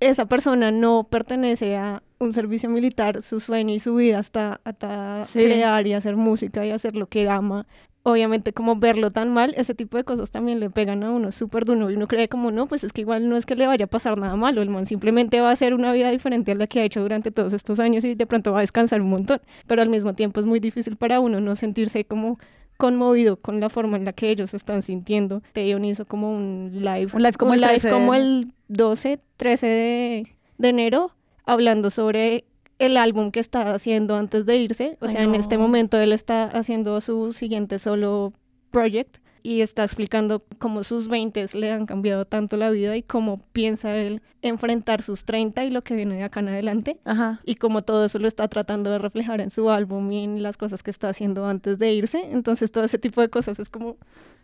esa persona no pertenece a un servicio militar, su sueño y su vida hasta, hasta Sí. crear y hacer música y hacer lo que ama. Obviamente como verlo tan mal, ese tipo de cosas también le pegan a uno súper duro y uno cree como no, pues es que igual no es que le vaya a pasar nada malo, el man simplemente va a hacer una vida diferente a la que ha hecho durante todos estos años y de pronto va a descansar un montón, pero al mismo tiempo es muy difícil para uno no sentirse como conmovido con la forma en la que ellos están sintiendo. Taeyeon hizo como un live, Un live como el 13 de- como el 12, 13 de, de enero, hablando sobre el álbum que está haciendo antes de irse. O Ay, sea, en este momento él está haciendo su siguiente solo project y está explicando cómo sus 20 le han cambiado tanto la vida y cómo piensa él enfrentar sus 30 y lo que viene de acá en adelante Ajá. y como todo eso lo está tratando de reflejar en su álbum y en las cosas que está haciendo antes de irse. Entonces todo ese tipo de cosas es como,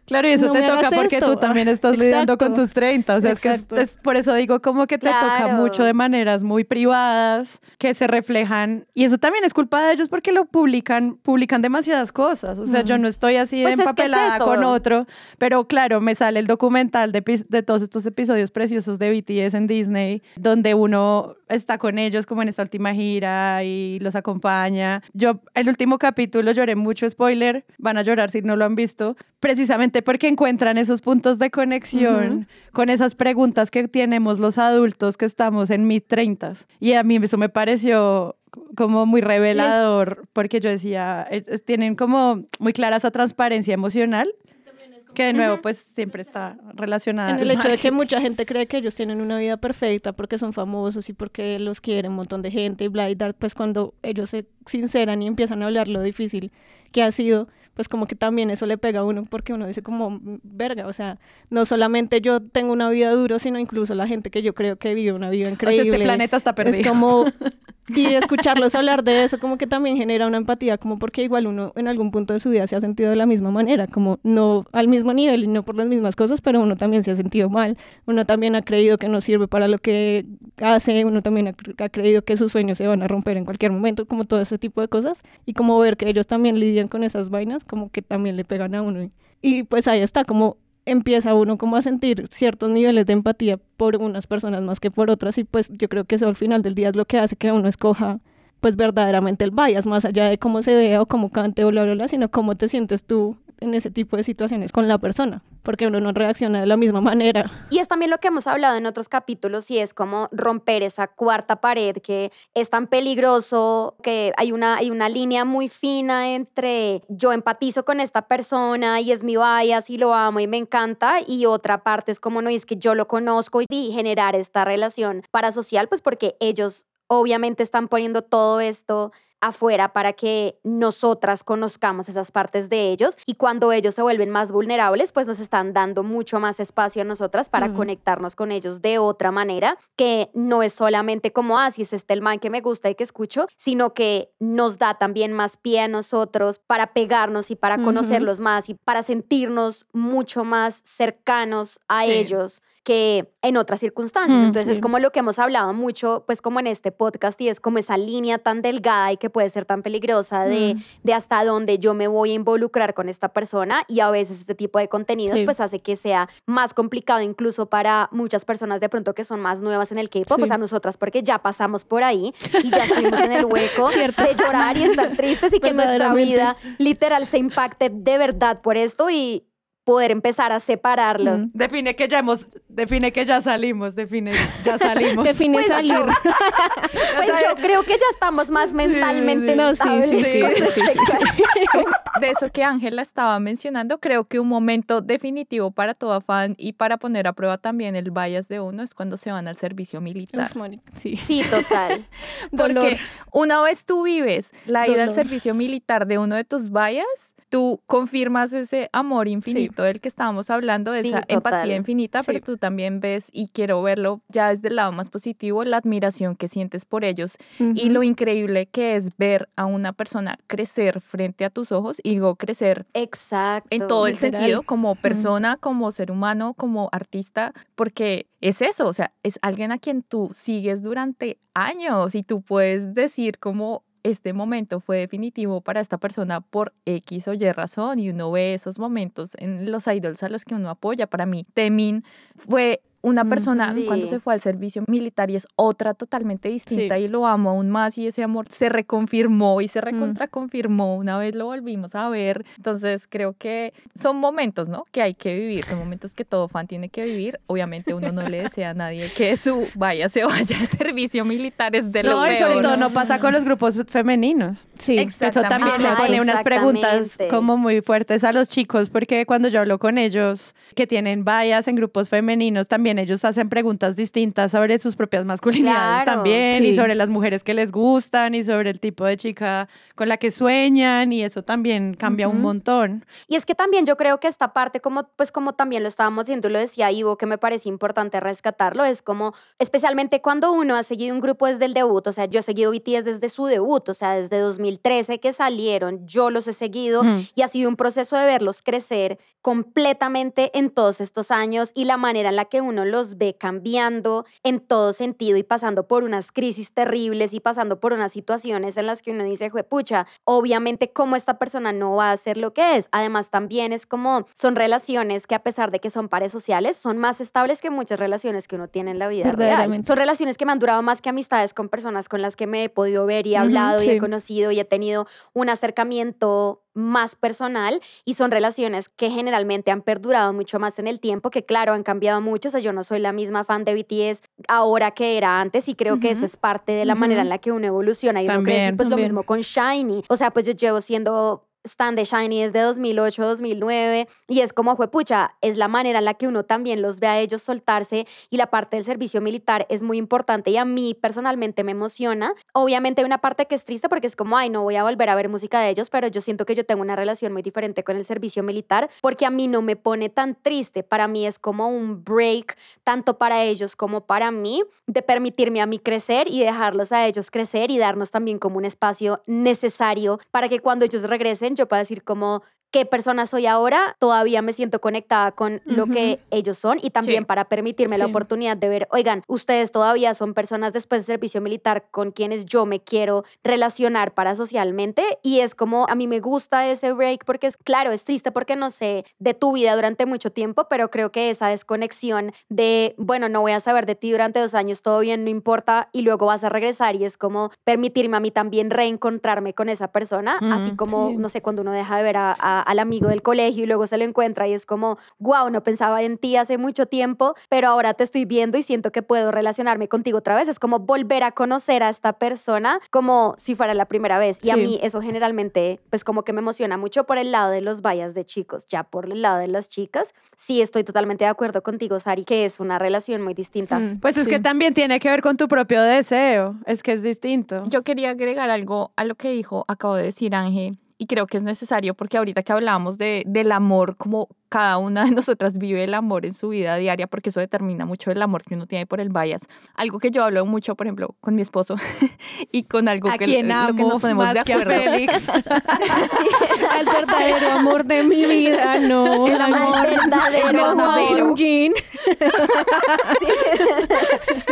Claro, y eso No te toca porque esto. tú también estás Exacto. lidiando con tus 30. O sea, es que es- por eso digo como que te toca mucho de maneras muy privadas, que se reflejan. Y eso también es culpa de ellos porque lo publican, publican demasiadas cosas. O sea, yo no estoy así Pues es empapelada con otro. Pero claro, me sale el documental de, de todos estos episodios preciosos de BTS en Disney, donde uno está con ellos como en esta última gira y los acompaña. Yo, el último capítulo lloré mucho, spoiler, van a llorar si no lo han visto, precisamente porque encuentran esos puntos de conexión con esas preguntas que tenemos los adultos que estamos en mid 30 Y a mí eso me pareció como muy revelador, porque yo decía, es- tienen como muy clara esa transparencia emocional, que de nuevo pues siempre está relacionada. en el hecho de que mucha gente cree que ellos tienen una vida perfecta porque son famosos y porque los quiere un montón de gente y bla y dar, pues cuando ellos se sinceran y empiezan a hablar lo difícil que ha sido, pues como que también eso le pega a uno porque uno dice como, "Mm, verga, o sea, no solamente yo tengo una vida duro, sino incluso la gente que yo creo que vive una vida O sea, increíble. este planeta está perdido. Es como, *laughs* y escucharlos hablar de eso como que también genera una empatía, como porque igual uno en algún punto de su vida se ha sentido de la misma manera, como no al mismo nivel y no por las mismas cosas, pero uno también se ha sentido mal, uno también ha creído que no sirve para lo que hace, uno también ha, ha creído que sus sueños se van a romper en cualquier momento, como todo ese tipo de cosas. Y como ver que ellos también lidian con esas vainas, como que también le pegan a uno. Y, pues ahí está, como empieza uno como a sentir ciertos niveles de empatía por unas personas más que por otras y pues yo creo que eso al final del día es lo que hace que uno escoja pues verdaderamente el bias, más allá de cómo se vea o cómo cante o bla, bla, bla, sino cómo te sientes tú en ese tipo de situaciones con la persona, porque uno no reacciona de la misma manera. Y es también lo que hemos hablado en otros capítulos y es como romper esa cuarta pared que es tan peligroso, que hay una, hay una línea muy fina entre yo empatizo con esta persona y es mi bias y lo amo y me encanta y otra parte es como no, es que yo lo conozco y generar esta relación parasocial, pues porque ellos obviamente están poniendo todo esto afuera para que nosotras conozcamos esas partes de ellos y cuando ellos se vuelven más vulnerables, pues nos están dando mucho más espacio a nosotras para conectarnos con ellos de otra manera, que no es solamente como, ah, si es este el man que me gusta y que escucho, sino que nos da también más pie a nosotros para pegarnos y para conocerlos más y para sentirnos mucho más cercanos a Sí. ellos que en otras circunstancias. Mm, Entonces sí. es como lo que hemos hablado mucho, pues como en este podcast, y es como esa línea tan delgada y que puede ser tan peligrosa de, Mm. de hasta dónde yo me voy a involucrar con esta persona y a veces este tipo de contenidos Sí. pues hace que sea más complicado incluso para muchas personas de pronto que son más nuevas en el K-pop, Sí. pues a nosotras porque ya pasamos por ahí y ya estuvimos en el hueco *laughs* Cierto. de llorar y estar tristes y que nuestra vida literal se impacte de verdad por esto y poder empezar a separarlo. Mm. Define que ya hemos, define que ya salimos, define, ya salimos. *laughs* Define Pues salir. yo, *laughs* pues yo creo que ya estamos más mentalmente sí. No, sí, estables sí, sí, sí, de eso que Ángela estaba mencionando, creo que un momento definitivo para toda fan y para poner a prueba también el bias de uno es cuando se van al servicio militar. Sí. Sí, total. *laughs* Dolor. Porque una vez tú vives la ida al Dolor. servicio militar de uno de tus bias, tú confirmas ese amor infinito del que estábamos hablando, Sí, esa total. empatía infinita, pero tú también ves, y quiero verlo ya desde el lado más positivo, la admiración que sientes por ellos y lo increíble que es ver a una persona crecer frente a tus ojos y digo crecer Exacto. en todo el sentido, como persona, como ser humano, como artista, porque es eso, o sea, es alguien a quien tú sigues durante años y tú puedes decir como este momento fue definitivo para esta persona por X o Y razón y uno ve esos momentos en los idols a los que uno apoya. Para mí, Temin fue una persona cuando Sí. se fue al servicio militar y es otra totalmente distinta y lo amo aún más y ese amor se reconfirmó y se recontraconfirmó una vez lo volvimos a ver. Entonces creo que son momentos, ¿no? Que hay que vivir, son momentos que todo fan tiene que vivir. Obviamente uno no le desea a nadie que su vaya se vaya al servicio militar es de lo no, y sobre peor. todo no pasa con los grupos femeninos. Sí. Eso también le pone unas preguntas como muy fuertes a los chicos, porque cuando yo hablo con ellos que tienen vallas en grupos femeninos, también ellos hacen preguntas distintas sobre sus propias masculinidades Claro. también, y Sí. sobre las mujeres que les gustan, y sobre el tipo de chica con la que sueñan, y eso también cambia un Ujú. montón. Y es que también yo creo que esta parte, como, pues como también lo estábamos diciendo, lo decía Ivo, que me parece importante rescatarlo, es como, especialmente cuando uno ha seguido un grupo desde el debut, o sea, yo he seguido BTS desde su debut, o sea, desde 2013 que salieron, yo los he seguido Mm. y ha sido un proceso de verlos crecer completamente en todos estos años y la manera en la que uno los ve cambiando en todo sentido y pasando por unas crisis terribles y pasando por unas situaciones en las que uno dice, pucha, obviamente cómo esta persona no va a ser lo que es. Además también es como son relaciones que a pesar de que son pares sociales, son más estables que muchas relaciones que uno tiene en la vida real. Verdaderamente. Son relaciones que me han durado más que amistades con personas con las que me he podido ver y he hablado y he conocido y he tenido un acercamiento más personal y son relaciones que generalmente han perdurado mucho más en el tiempo, que claro, han cambiado mucho, o sea, yo no soy la misma fan de BTS ahora que era antes y creo que eso es parte de la manera en la que uno evoluciona y uno crece, También, pues lo mismo con Shiny, o sea, pues yo llevo siendo Stan de Shiny desde 2008, 2009 y es como fue pucha, es la manera en la que uno también los ve a ellos soltarse y la parte del servicio militar es muy importante y a mí personalmente me emociona. Obviamente hay una parte que es triste porque es como, ay, no voy a volver a ver música de ellos, pero yo siento que yo tengo una relación muy diferente con el servicio militar porque a mí no me pone tan triste, para mí es como un break tanto para ellos como para mí de permitirme a mí crecer y dejarlos a ellos crecer y darnos también como un espacio necesario para que cuando ellos regresen yo pueda decir como qué persona soy ahora, todavía me siento conectada con lo que ellos son y también Sí. para permitirme la Sí. oportunidad de ver, oigan, ustedes todavía son personas después del servicio militar con quienes yo me quiero relacionar para socialmente y es como a mí me gusta ese break porque es claro, es triste porque no sé de tu vida durante mucho tiempo, pero creo que esa desconexión de, bueno, no voy a saber de ti durante dos años, todo bien, no importa, y luego vas a regresar y es como permitirme a mí también reencontrarme con esa persona, así Mm, como, sí. no sé, cuando uno deja de ver a- a- al amigo del colegio y luego se lo encuentra y es como, wow, no pensaba en ti hace mucho tiempo, pero ahora te estoy viendo y siento que puedo relacionarme contigo otra vez. Es como volver a conocer a esta persona como si fuera la primera vez. Y a mí eso generalmente, pues como que me emociona mucho por el lado de los vallas de chicos, ya por el lado de las chicas. Sí, estoy totalmente de acuerdo contigo, Sari, que es una relación muy distinta. Mm, Pues es sí. que también tiene que ver con tu propio deseo. Es que es distinto. Yo quería agregar algo a lo que dijo, acabo de decir Ángel, y creo que es necesario porque ahorita que hablábamos de, del amor, como cada una de *laughs* nosotras vive el amor en su vida diaria, porque eso determina mucho el amor que uno tiene por el bias. Algo que yo hablo mucho, por ejemplo, con mi esposo *laughs* y con algo a que, quien lo que amo nos ponemos más de que a acuerdo. Félix. *laughs* El verdadero amor de mi vida, no. El amor verdadero, no.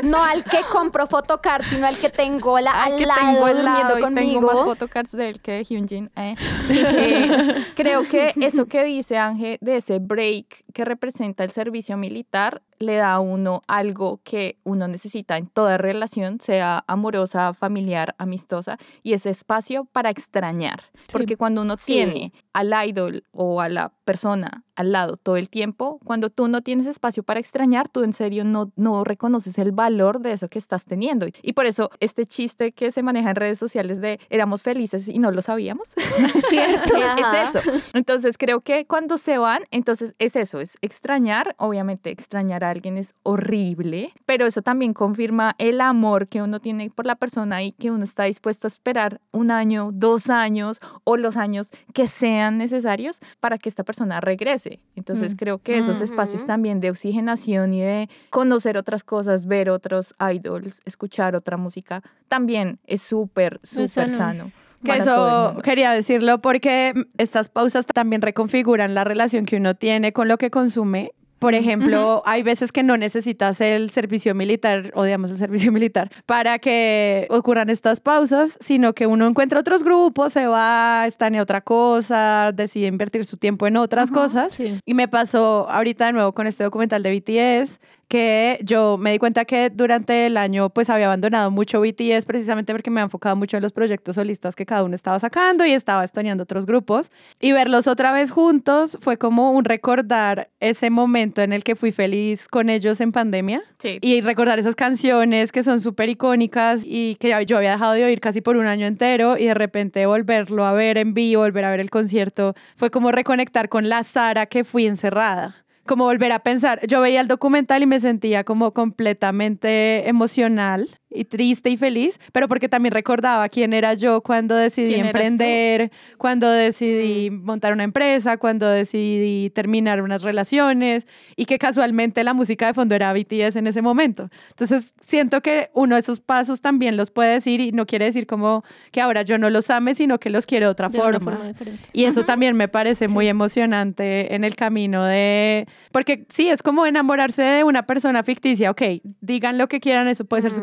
No al que compro photocard, sino al que tengo la, al al que lado tengo al lado conmigo. tengo más photocards de él que de Hyunjin. eh. Eh, creo que eso que dice Ángel de ese break que representa el servicio militar le da a uno algo que uno necesita en toda relación, sea amorosa, familiar, amistosa, y ese espacio para extrañar. Porque cuando uno Sí. tiene al idol o a la persona al lado todo el tiempo, cuando tú no tienes espacio para extrañar, tú en serio no, no reconoces el valor de eso que estás teniendo. Y por eso este chiste que se maneja en redes sociales de éramos felices y no lo sabíamos, *laughs* Cierto. *laughs* Ajá. es eso. Entonces creo que cuando se van, entonces es eso, es extrañar. Obviamente extrañar a alguien es horrible, pero eso también confirma el amor que uno tiene por la persona y que uno está dispuesto a esperar un año, dos años o los años que sean necesarios para que esta persona regrese. Entonces Mm. creo que esos espacios Ujú. también de oxigenación y de conocer otras cosas, ver otros idols, escuchar otra música, también es súper, súper sano. Que eso quería decirlo porque estas pausas también reconfiguran la relación que uno tiene con lo que consume. Por ejemplo, hay veces que no necesitas el servicio militar, odiamos el servicio *laughs* militar, para que ocurran estas pausas, sino que uno encuentra otros grupos, se va, está en otra cosa, decide invertir su tiempo en otras cosas. Sí. Y me pasó ahorita de nuevo con este documental de BTS, que yo me di cuenta que durante el año pues había abandonado mucho BTS precisamente porque me había enfocado mucho en los proyectos solistas que cada uno estaba sacando y estaba estoneando otros grupos. Y verlos otra vez juntos fue como un recordar ese momento en el que fui feliz con ellos en pandemia Sí. y recordar esas canciones que son súper icónicas y que yo había dejado de oír casi por un año entero y de repente volverlo a ver en vivo, volver a ver el concierto, fue como reconectar con la Sara que fui encerrada. Como volver a pensar, yo veía el documental y me sentía como completamente emocional y triste y feliz, pero porque también recordaba quién era yo cuando decidí emprender, cuando decidí montar una empresa, cuando decidí terminar unas relaciones y que casualmente la música de fondo era BTS en ese momento. Entonces siento que uno de esos pasos también los puede decir y no quiere decir como que ahora yo no los ame, sino que los quiero de otra De forma. forma. Y eso también me parece muy emocionante en el camino de... Porque sí, es como enamorarse de una persona ficticia. Ok, digan lo que quieran, eso puede ser Ujú.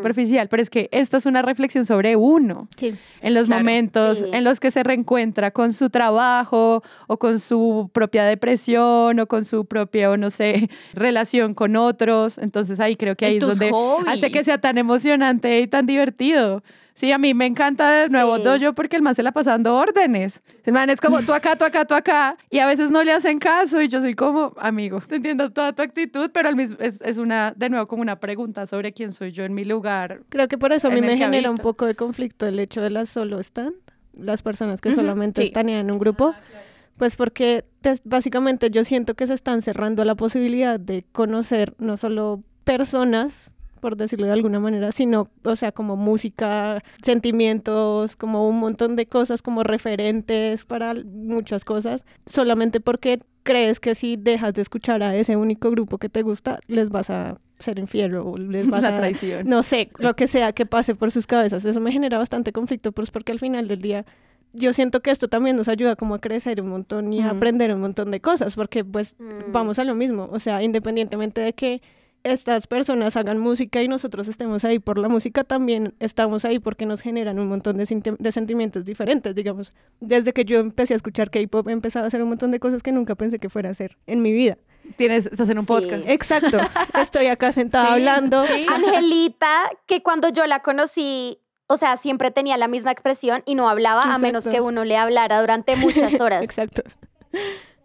Pero es que esta es una reflexión sobre uno. Sí. En los Claro. momentos Sí. en los que se reencuentra con su trabajo o con su propia depresión o con su propia, no sé, *laughs* relación con otros. Entonces ahí creo que ahí En es donde hobbies. hace que sea tan emocionante y tan divertido. Sí, a mí me encanta de nuevo Sí. Dojo porque el man se la pasa dando órdenes. El man es como tú acá, tú acá, tú acá. Y a veces no le hacen caso y yo soy como, amigo, te entiendo toda tu actitud, pero al mismo, es, es una, de nuevo, como una pregunta sobre quién soy yo en mi lugar. Creo que por eso a mí me genera un poco de conflicto el hecho de las solo stand, las personas que Ujú, solamente sí. están en un grupo. Pues porque te- básicamente yo siento que se están cerrando la posibilidad de conocer no solo personas, por decirlo de alguna manera, sino, o sea, como música, sentimientos, como un montón de cosas, como referentes para muchas cosas, solamente porque crees que si dejas de escuchar a ese único grupo que te gusta, les vas a ser infiel o les *laughs* vas La a traición. no sé, lo que sea que pase por sus cabezas. Eso me genera bastante conflicto, pues porque al final del día yo siento que esto también nos ayuda como a crecer un montón y a Mm. aprender un montón de cosas, porque pues Mm. vamos a lo mismo, o sea, independientemente de que estas personas hagan música y nosotros estemos ahí por la música, también estamos ahí porque nos generan un montón de, senti- de sentimientos diferentes, digamos. Desde que yo empecé a escuchar K-pop, he empezado a hacer un montón de cosas que nunca pensé que fuera a hacer en mi vida. Tienes, estás en un Sí. podcast. Exacto, *laughs* estoy acá sentada Sí, hablando. sí. Angelita, que cuando yo la conocí, o sea, siempre tenía la misma expresión y no hablaba a menos que uno le hablara durante muchas horas. *laughs* Exacto.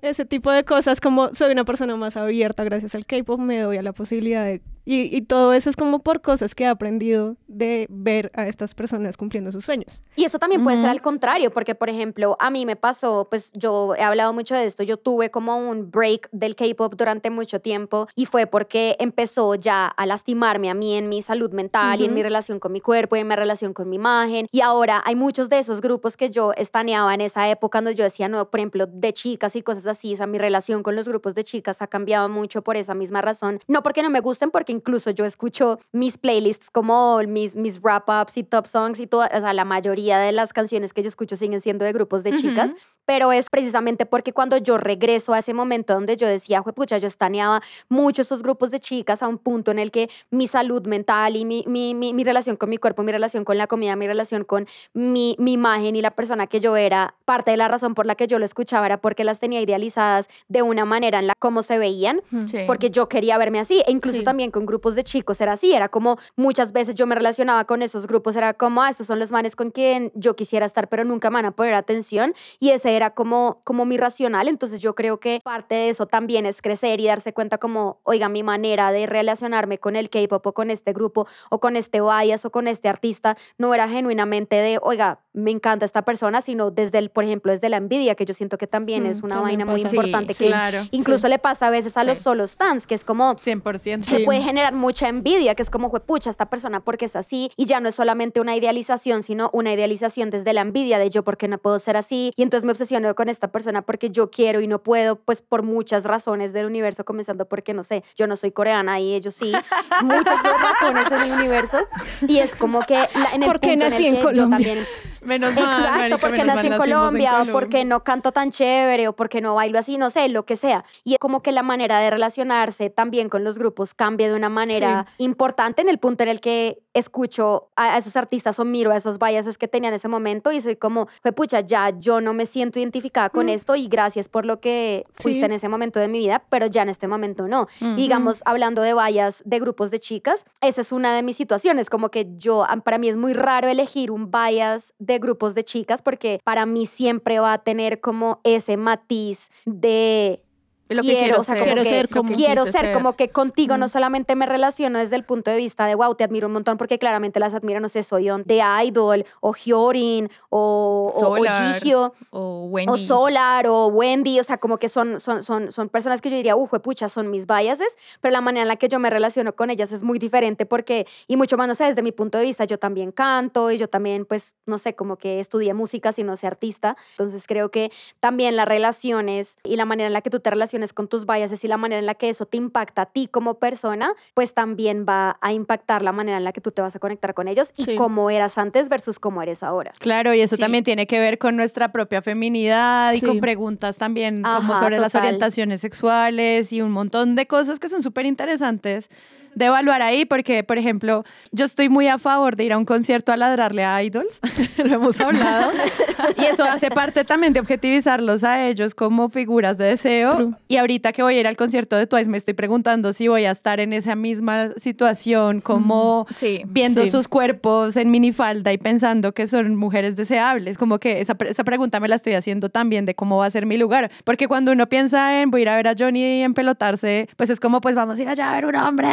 Ese tipo de cosas, como soy una persona más abierta gracias al K-pop, me doy a la posibilidad de... Y, y todo eso es como por cosas que he aprendido de ver a estas personas cumpliendo sus sueños. Y eso también puede ser Ujú. al contrario, porque por ejemplo, a mí me pasó, pues yo he hablado mucho de esto, yo tuve como un break del K-pop durante mucho tiempo y fue porque empezó ya a lastimarme a mí en mi salud mental y en mi relación con mi cuerpo y en mi relación con mi imagen. Y ahora hay muchos de esos grupos que yo estaneaba en esa época donde yo decía, no, por ejemplo, de chicas y cosas así, o sea, mi relación con los grupos de chicas ha cambiado mucho por esa misma razón. No porque no me gusten, porque incluso yo escucho mis playlists como mis, mis wrap-ups y top songs y todo, o sea, la mayoría de las canciones que yo escucho siguen siendo de grupos de chicas, pero es precisamente porque cuando yo regreso a ese momento donde yo decía, pucha, yo estaneaba mucho esos grupos de chicas a un punto en el que mi salud mental y mi, mi, mi, mi relación con mi cuerpo, mi relación con la comida, mi relación con mi, mi imagen y la persona que yo era, parte de la razón por la que yo lo escuchaba era porque las tenía idealizadas de una manera en la como se veían, Sí. porque yo quería verme así, e incluso Sí. también con grupos de chicos era así, era como muchas veces yo me relacionaba con esos grupos, era como, ah, estos son los manes con quien yo quisiera estar, pero nunca me van a poner atención, y ese era como, como mi racional, entonces yo creo que parte de eso también es crecer y darse cuenta como, oiga, mi manera de relacionarme con el K-pop o con este grupo o con este bias o con este artista no era genuinamente de, oiga, me encanta esta persona, sino desde el, por ejemplo, desde la envidia, que yo siento que también Mm, es una también vaina muy pasa. Sí, importante que claro. incluso le pasa a veces a los Sí. solo stands, que es como 100%. se Sí. puede generar mucha envidia, que es como, pucha, esta persona porque es así, y ya no es solamente una idealización, sino una idealización desde la envidia de yo porque no puedo ser así, y entonces me obsesiono con esta persona porque yo quiero y no puedo, pues por muchas razones del universo, comenzando porque, no sé, yo no soy coreana y ellos sí, *laughs* muchas razones en el universo, y es como que la- en el Porque punto en el nací en yo Colombia. también Menos mal, Exacto, marica, porque nací en Colombia, o porque no canto tan chévere, o porque no bailo así, no sé, lo que sea. Y es como que la manera de relacionarse también con los grupos cambia de una manera importante en el punto en el que escucho a esos artistas o miro a esos biases que tenía en ese momento y soy como, fue pucha, ya yo no me siento identificada con esto y gracias por lo que fuiste Sí. en ese momento de mi vida, pero ya en este momento no. Y digamos, hablando de bias de grupos de chicas, esa es una de mis situaciones, como que yo, para mí es muy raro elegir un bias de grupos de chicas porque para mí siempre va a tener como ese matiz de Lo que quiero o sea, ser. como Quiero que ser como- quiero quise ser, como que contigo no Mm. solamente me relaciono desde el punto de vista de wow, te admiro un montón porque claramente las admiro, no sé, soy de Idol o Hyorin o, o, o Solar. Jihyo O Wendy. o Solar o Wendy, o sea, como que son, son, son, son personas que yo diría, uff, pucha, son mis biases, pero la manera en la que yo me relaciono con ellas es muy diferente porque, y mucho más, no sé, desde mi punto de vista, yo también canto y yo también, pues, no sé, como que estudié música, si no sé artista, entonces creo que también las relaciones y la manera en la que tú te relaciones con tus biases y la manera en la que eso te impacta a ti como persona, pues también va a impactar la manera en la que tú te vas a conectar con ellos y Sí. cómo eras antes versus cómo eres ahora. Claro, y eso Sí. también tiene que ver con nuestra propia feminidad y Sí. con preguntas también como sobre las orientaciones sexuales y un montón de cosas que son súper interesantes de evaluar ahí, porque, por ejemplo, yo estoy muy a favor de ir a un concierto a ladrarle a idols, *laughs* lo hemos hablado, y eso hace parte también de objetivizarlos a ellos como figuras de deseo. True. Y ahorita que voy a ir al concierto de Twice, me estoy preguntando si voy a estar en esa misma situación, como Sí. viendo Sí. sus cuerpos en minifalda y pensando que son mujeres deseables. Como que esa, esa pregunta me la estoy haciendo también de cómo va a ser mi lugar. Porque cuando uno piensa en voy a ir a ver a Johnny en pelotarse, pues es como pues vamos a ir allá a ver un hombre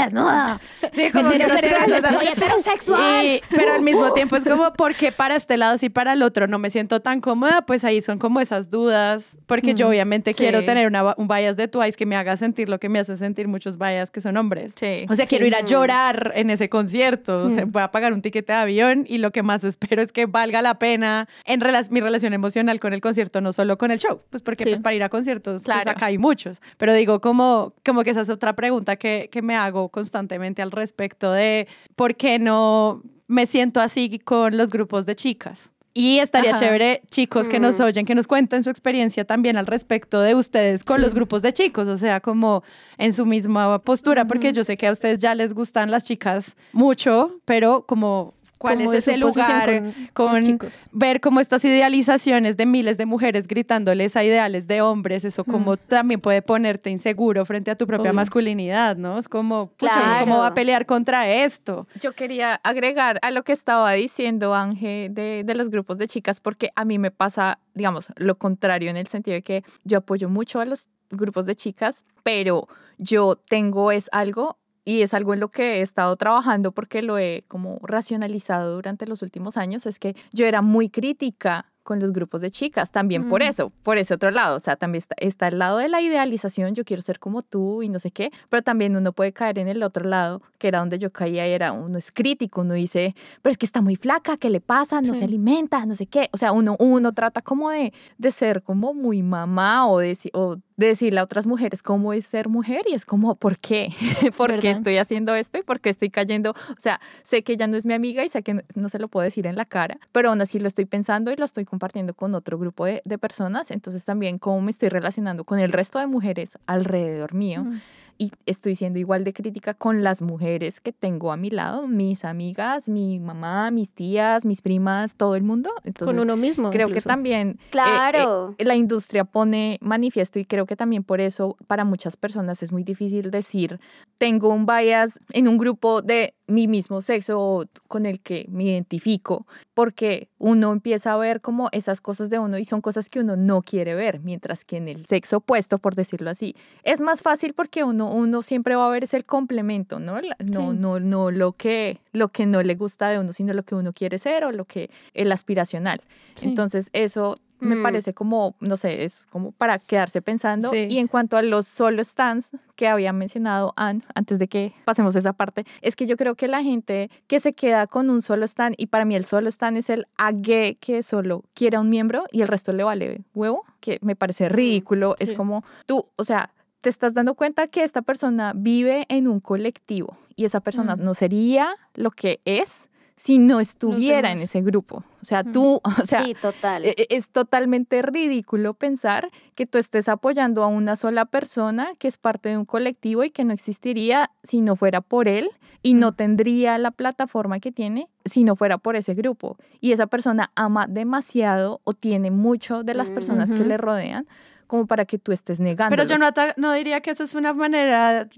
Sí, como que no Soy heterosexual. y- pero al mismo *laughs* tiempo es como, ¿por qué para este lado sí para el otro no me siento tan cómoda? Pues ahí son como esas dudas, porque yo Mm, obviamente sí. quiero tener una, un bias de Twice que me haga sentir lo que me hace sentir muchos bias que son hombres. Sí. O sea, quiero ir a llorar en ese concierto. O sea, Mm. voy a pagar un tiquete de avión y lo que más espero es que valga la pena en rela- mi relación emocional con el concierto, no solo con el show. Pues porque pues, para ir a conciertos, pues, Claro. acá hay muchos. Pero digo, como, como que esa es otra pregunta que, que me hago constantemente al respecto de por qué no me siento así con los grupos de chicas. Y estaría Ajá. chévere, chicos que nos Mm. oyen, que nos cuenten su experiencia también al respecto de ustedes con Sí. los grupos de chicos, o sea, como en su misma postura, porque yo sé que a ustedes ya les gustan las chicas mucho, pero como cuál es ese lugar con, con- ver como estas idealizaciones de miles de mujeres gritándoles a ideales de hombres, eso como también puede ponerte inseguro frente a tu propia Obvio. masculinidad, ¿no? Es como, pucha, ¿uno Claro. ¿cómo va a pelear contra esto? Yo quería agregar a lo que estaba diciendo Ángel de, de los grupos de chicas, porque a mí me pasa, digamos, lo contrario en el sentido de que yo apoyo mucho a los grupos de chicas, pero yo tengo es algo y es algo en lo que he estado trabajando porque lo he como racionalizado durante los últimos años, es que yo era muy crítica con los grupos de chicas, también por Mm. eso, por ese otro lado, o sea, también está, está el lado de la idealización, yo quiero ser como tú y no sé qué, pero también uno puede caer en el otro lado, que era donde yo caía, era uno es crítico, uno dice, pero es que está muy flaca, ¿qué le pasa? No Sí. se alimenta, no sé qué, o sea, uno, uno trata como de, de ser como muy mamá o de, o de decirle a otras mujeres cómo es ser mujer y es como, ¿por qué? *laughs* ¿Por qué ¿Verdad? estoy haciendo esto y por qué estoy cayendo? O sea, sé que ella no es mi amiga y sé que no, no se lo puedo decir en la cara, pero aún así lo estoy pensando y lo estoy compartiendo con otro grupo de, de personas. Entonces también cómo me estoy relacionando con el resto de mujeres alrededor mío Mm. y estoy siendo igual de crítica con las mujeres que tengo a mi lado, mis amigas, mi mamá, mis tías, mis primas, todo el mundo. Entonces, Con uno mismo. creo que también eh, eh, Claro. la industria pone manifiesto y creo que también por eso para muchas personas es muy difícil decir tengo un bias en un grupo de mi mismo sexo o con el que me identifico porque uno empieza a ver como esas cosas de uno y son cosas que uno no quiere ver mientras que en el sexo opuesto por decirlo así es más fácil porque uno uno siempre va a ver es el complemento no no Sí. no no lo que lo que no le gusta de uno sino lo que uno quiere ser o lo que el aspiracional Sí. entonces, eso me Mm. parece como, no sé, es como para quedarse pensando. Sí. Y en cuanto a los solo stands que había mencionado Anne, antes de que pasemos esa parte, es que yo creo que la gente que se queda con un solo stand, y para mí el solo stand es el ague que solo quiere a un miembro y el resto le vale huevo, que me parece ridículo. Es como tú, o sea, te estás dando cuenta que esta persona vive en un colectivo y esa persona Mm. no sería lo que es si no estuviera en ese grupo. O sea, Mm. tú, o sea, sí, total. e- e- es totalmente ridículo pensar que tú estés apoyando a una sola persona que es parte de un colectivo y que no existiría si no fuera por él y no tendría la plataforma que tiene si no fuera por ese grupo. Y esa persona ama demasiado o tiene mucho de las Mm. personas que le rodean como para que tú estés negando. Pero yo no, no diría que eso es una manera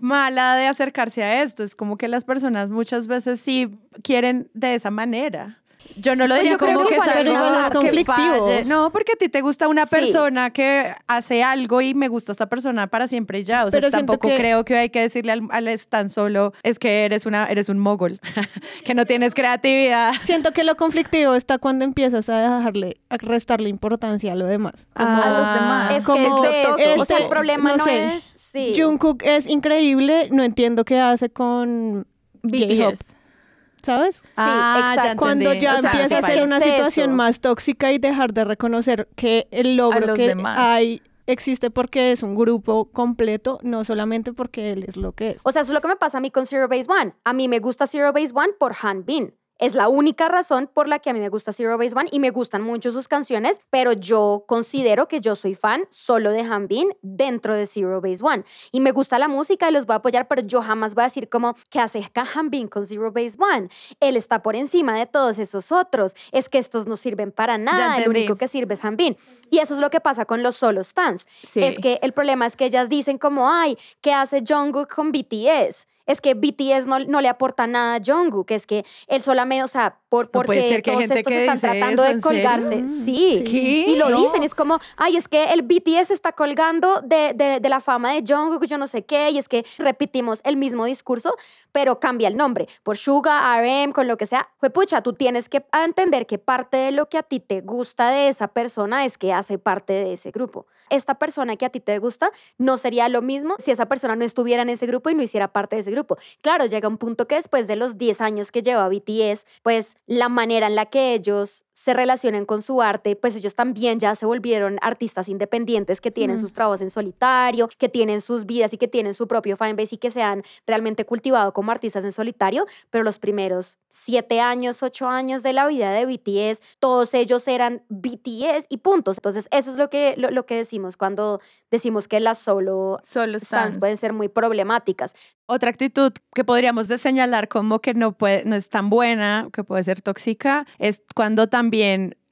mala de acercarse a esto. Es como que las personas muchas veces sí quieren de esa manera. Yo no lo Pues yo creo como que que, es algo que falle. No, porque a ti te gusta una Sí. persona que hace algo y me gusta esta persona para siempre y ya. O sea, Pero tampoco que- creo que hay que decirle al, al tan solo es que eres una eres un mogol, *laughs* que no tienes creatividad. Siento que lo conflictivo está cuando empiezas a dejarle, a restarle importancia a lo demás. Como a los Ah, demás. es como que es eso. o sea, este, el problema no no, sé, es... Sí. Jungkook es increíble, no entiendo qué hace con BTS. ¿sabes? Sí, Ah, ya. Cuando ya O sea, empieza a ser ¿qué una es situación eso? más tóxica y dejar de reconocer que el logro que demás. hay existe porque es un grupo completo, no solamente porque él es lo que es. O sea, eso es lo que me pasa a mí con Zero Base One. A mí me gusta Zero Base One por Han Bin. Es la única razón por la que a mí me gusta Zero Base One y me gustan mucho sus canciones, pero yo considero que yo soy fan solo de Han Bin dentro de Zero Base One. Y me gusta la música y los voy a apoyar, pero yo jamás voy a decir como, ¿qué hace Han Bin con Zero Base One? Él está por encima de todos esos otros. Es que estos no sirven para nada. El único que sirve es Han Bin. Y eso es lo que pasa con los solo stands. Sí. Es que el problema es que ellas dicen como, ay, ¿qué hace Jungkook con BTS? Es que BTS no, no le aporta nada a Jungkook, es que él solamente, o sea, por, No porque ser que hay todos gente estos están tratando eso, de colgarse. Sí. ¿Qué? Y lo No. dicen, es como, ay, es que el BTS está colgando de, de, de la fama de Jungkook, yo no sé qué, y es que repetimos el mismo discurso, pero cambia el nombre, por Suga, RM, con lo que sea. Pues pucha, tú tienes que entender que parte de lo que a ti te gusta de esa persona es que hace parte de ese grupo. Esta persona que a ti te gusta no sería lo mismo si esa persona no estuviera en ese grupo y no hiciera parte de ese grupo. Claro, llega un punto que después de los 10 años que lleva BTS, pues la manera en la que ellos se relacionen con su arte, pues ellos también ya se volvieron artistas independientes que tienen Mm. sus trabajos en solitario, que tienen sus vidas y que tienen su propio fanbase y que se han realmente cultivado como artistas en solitario, pero los primeros siete años, ocho años de la vida de BTS, todos ellos eran BTS y puntos. Entonces, eso es lo que, lo, lo que decimos cuando decimos que las solo Solo stands stands. pueden ser muy problemáticas. Otra actitud que podríamos señalar como que no, puede, no es tan buena, que puede ser tóxica, es cuando también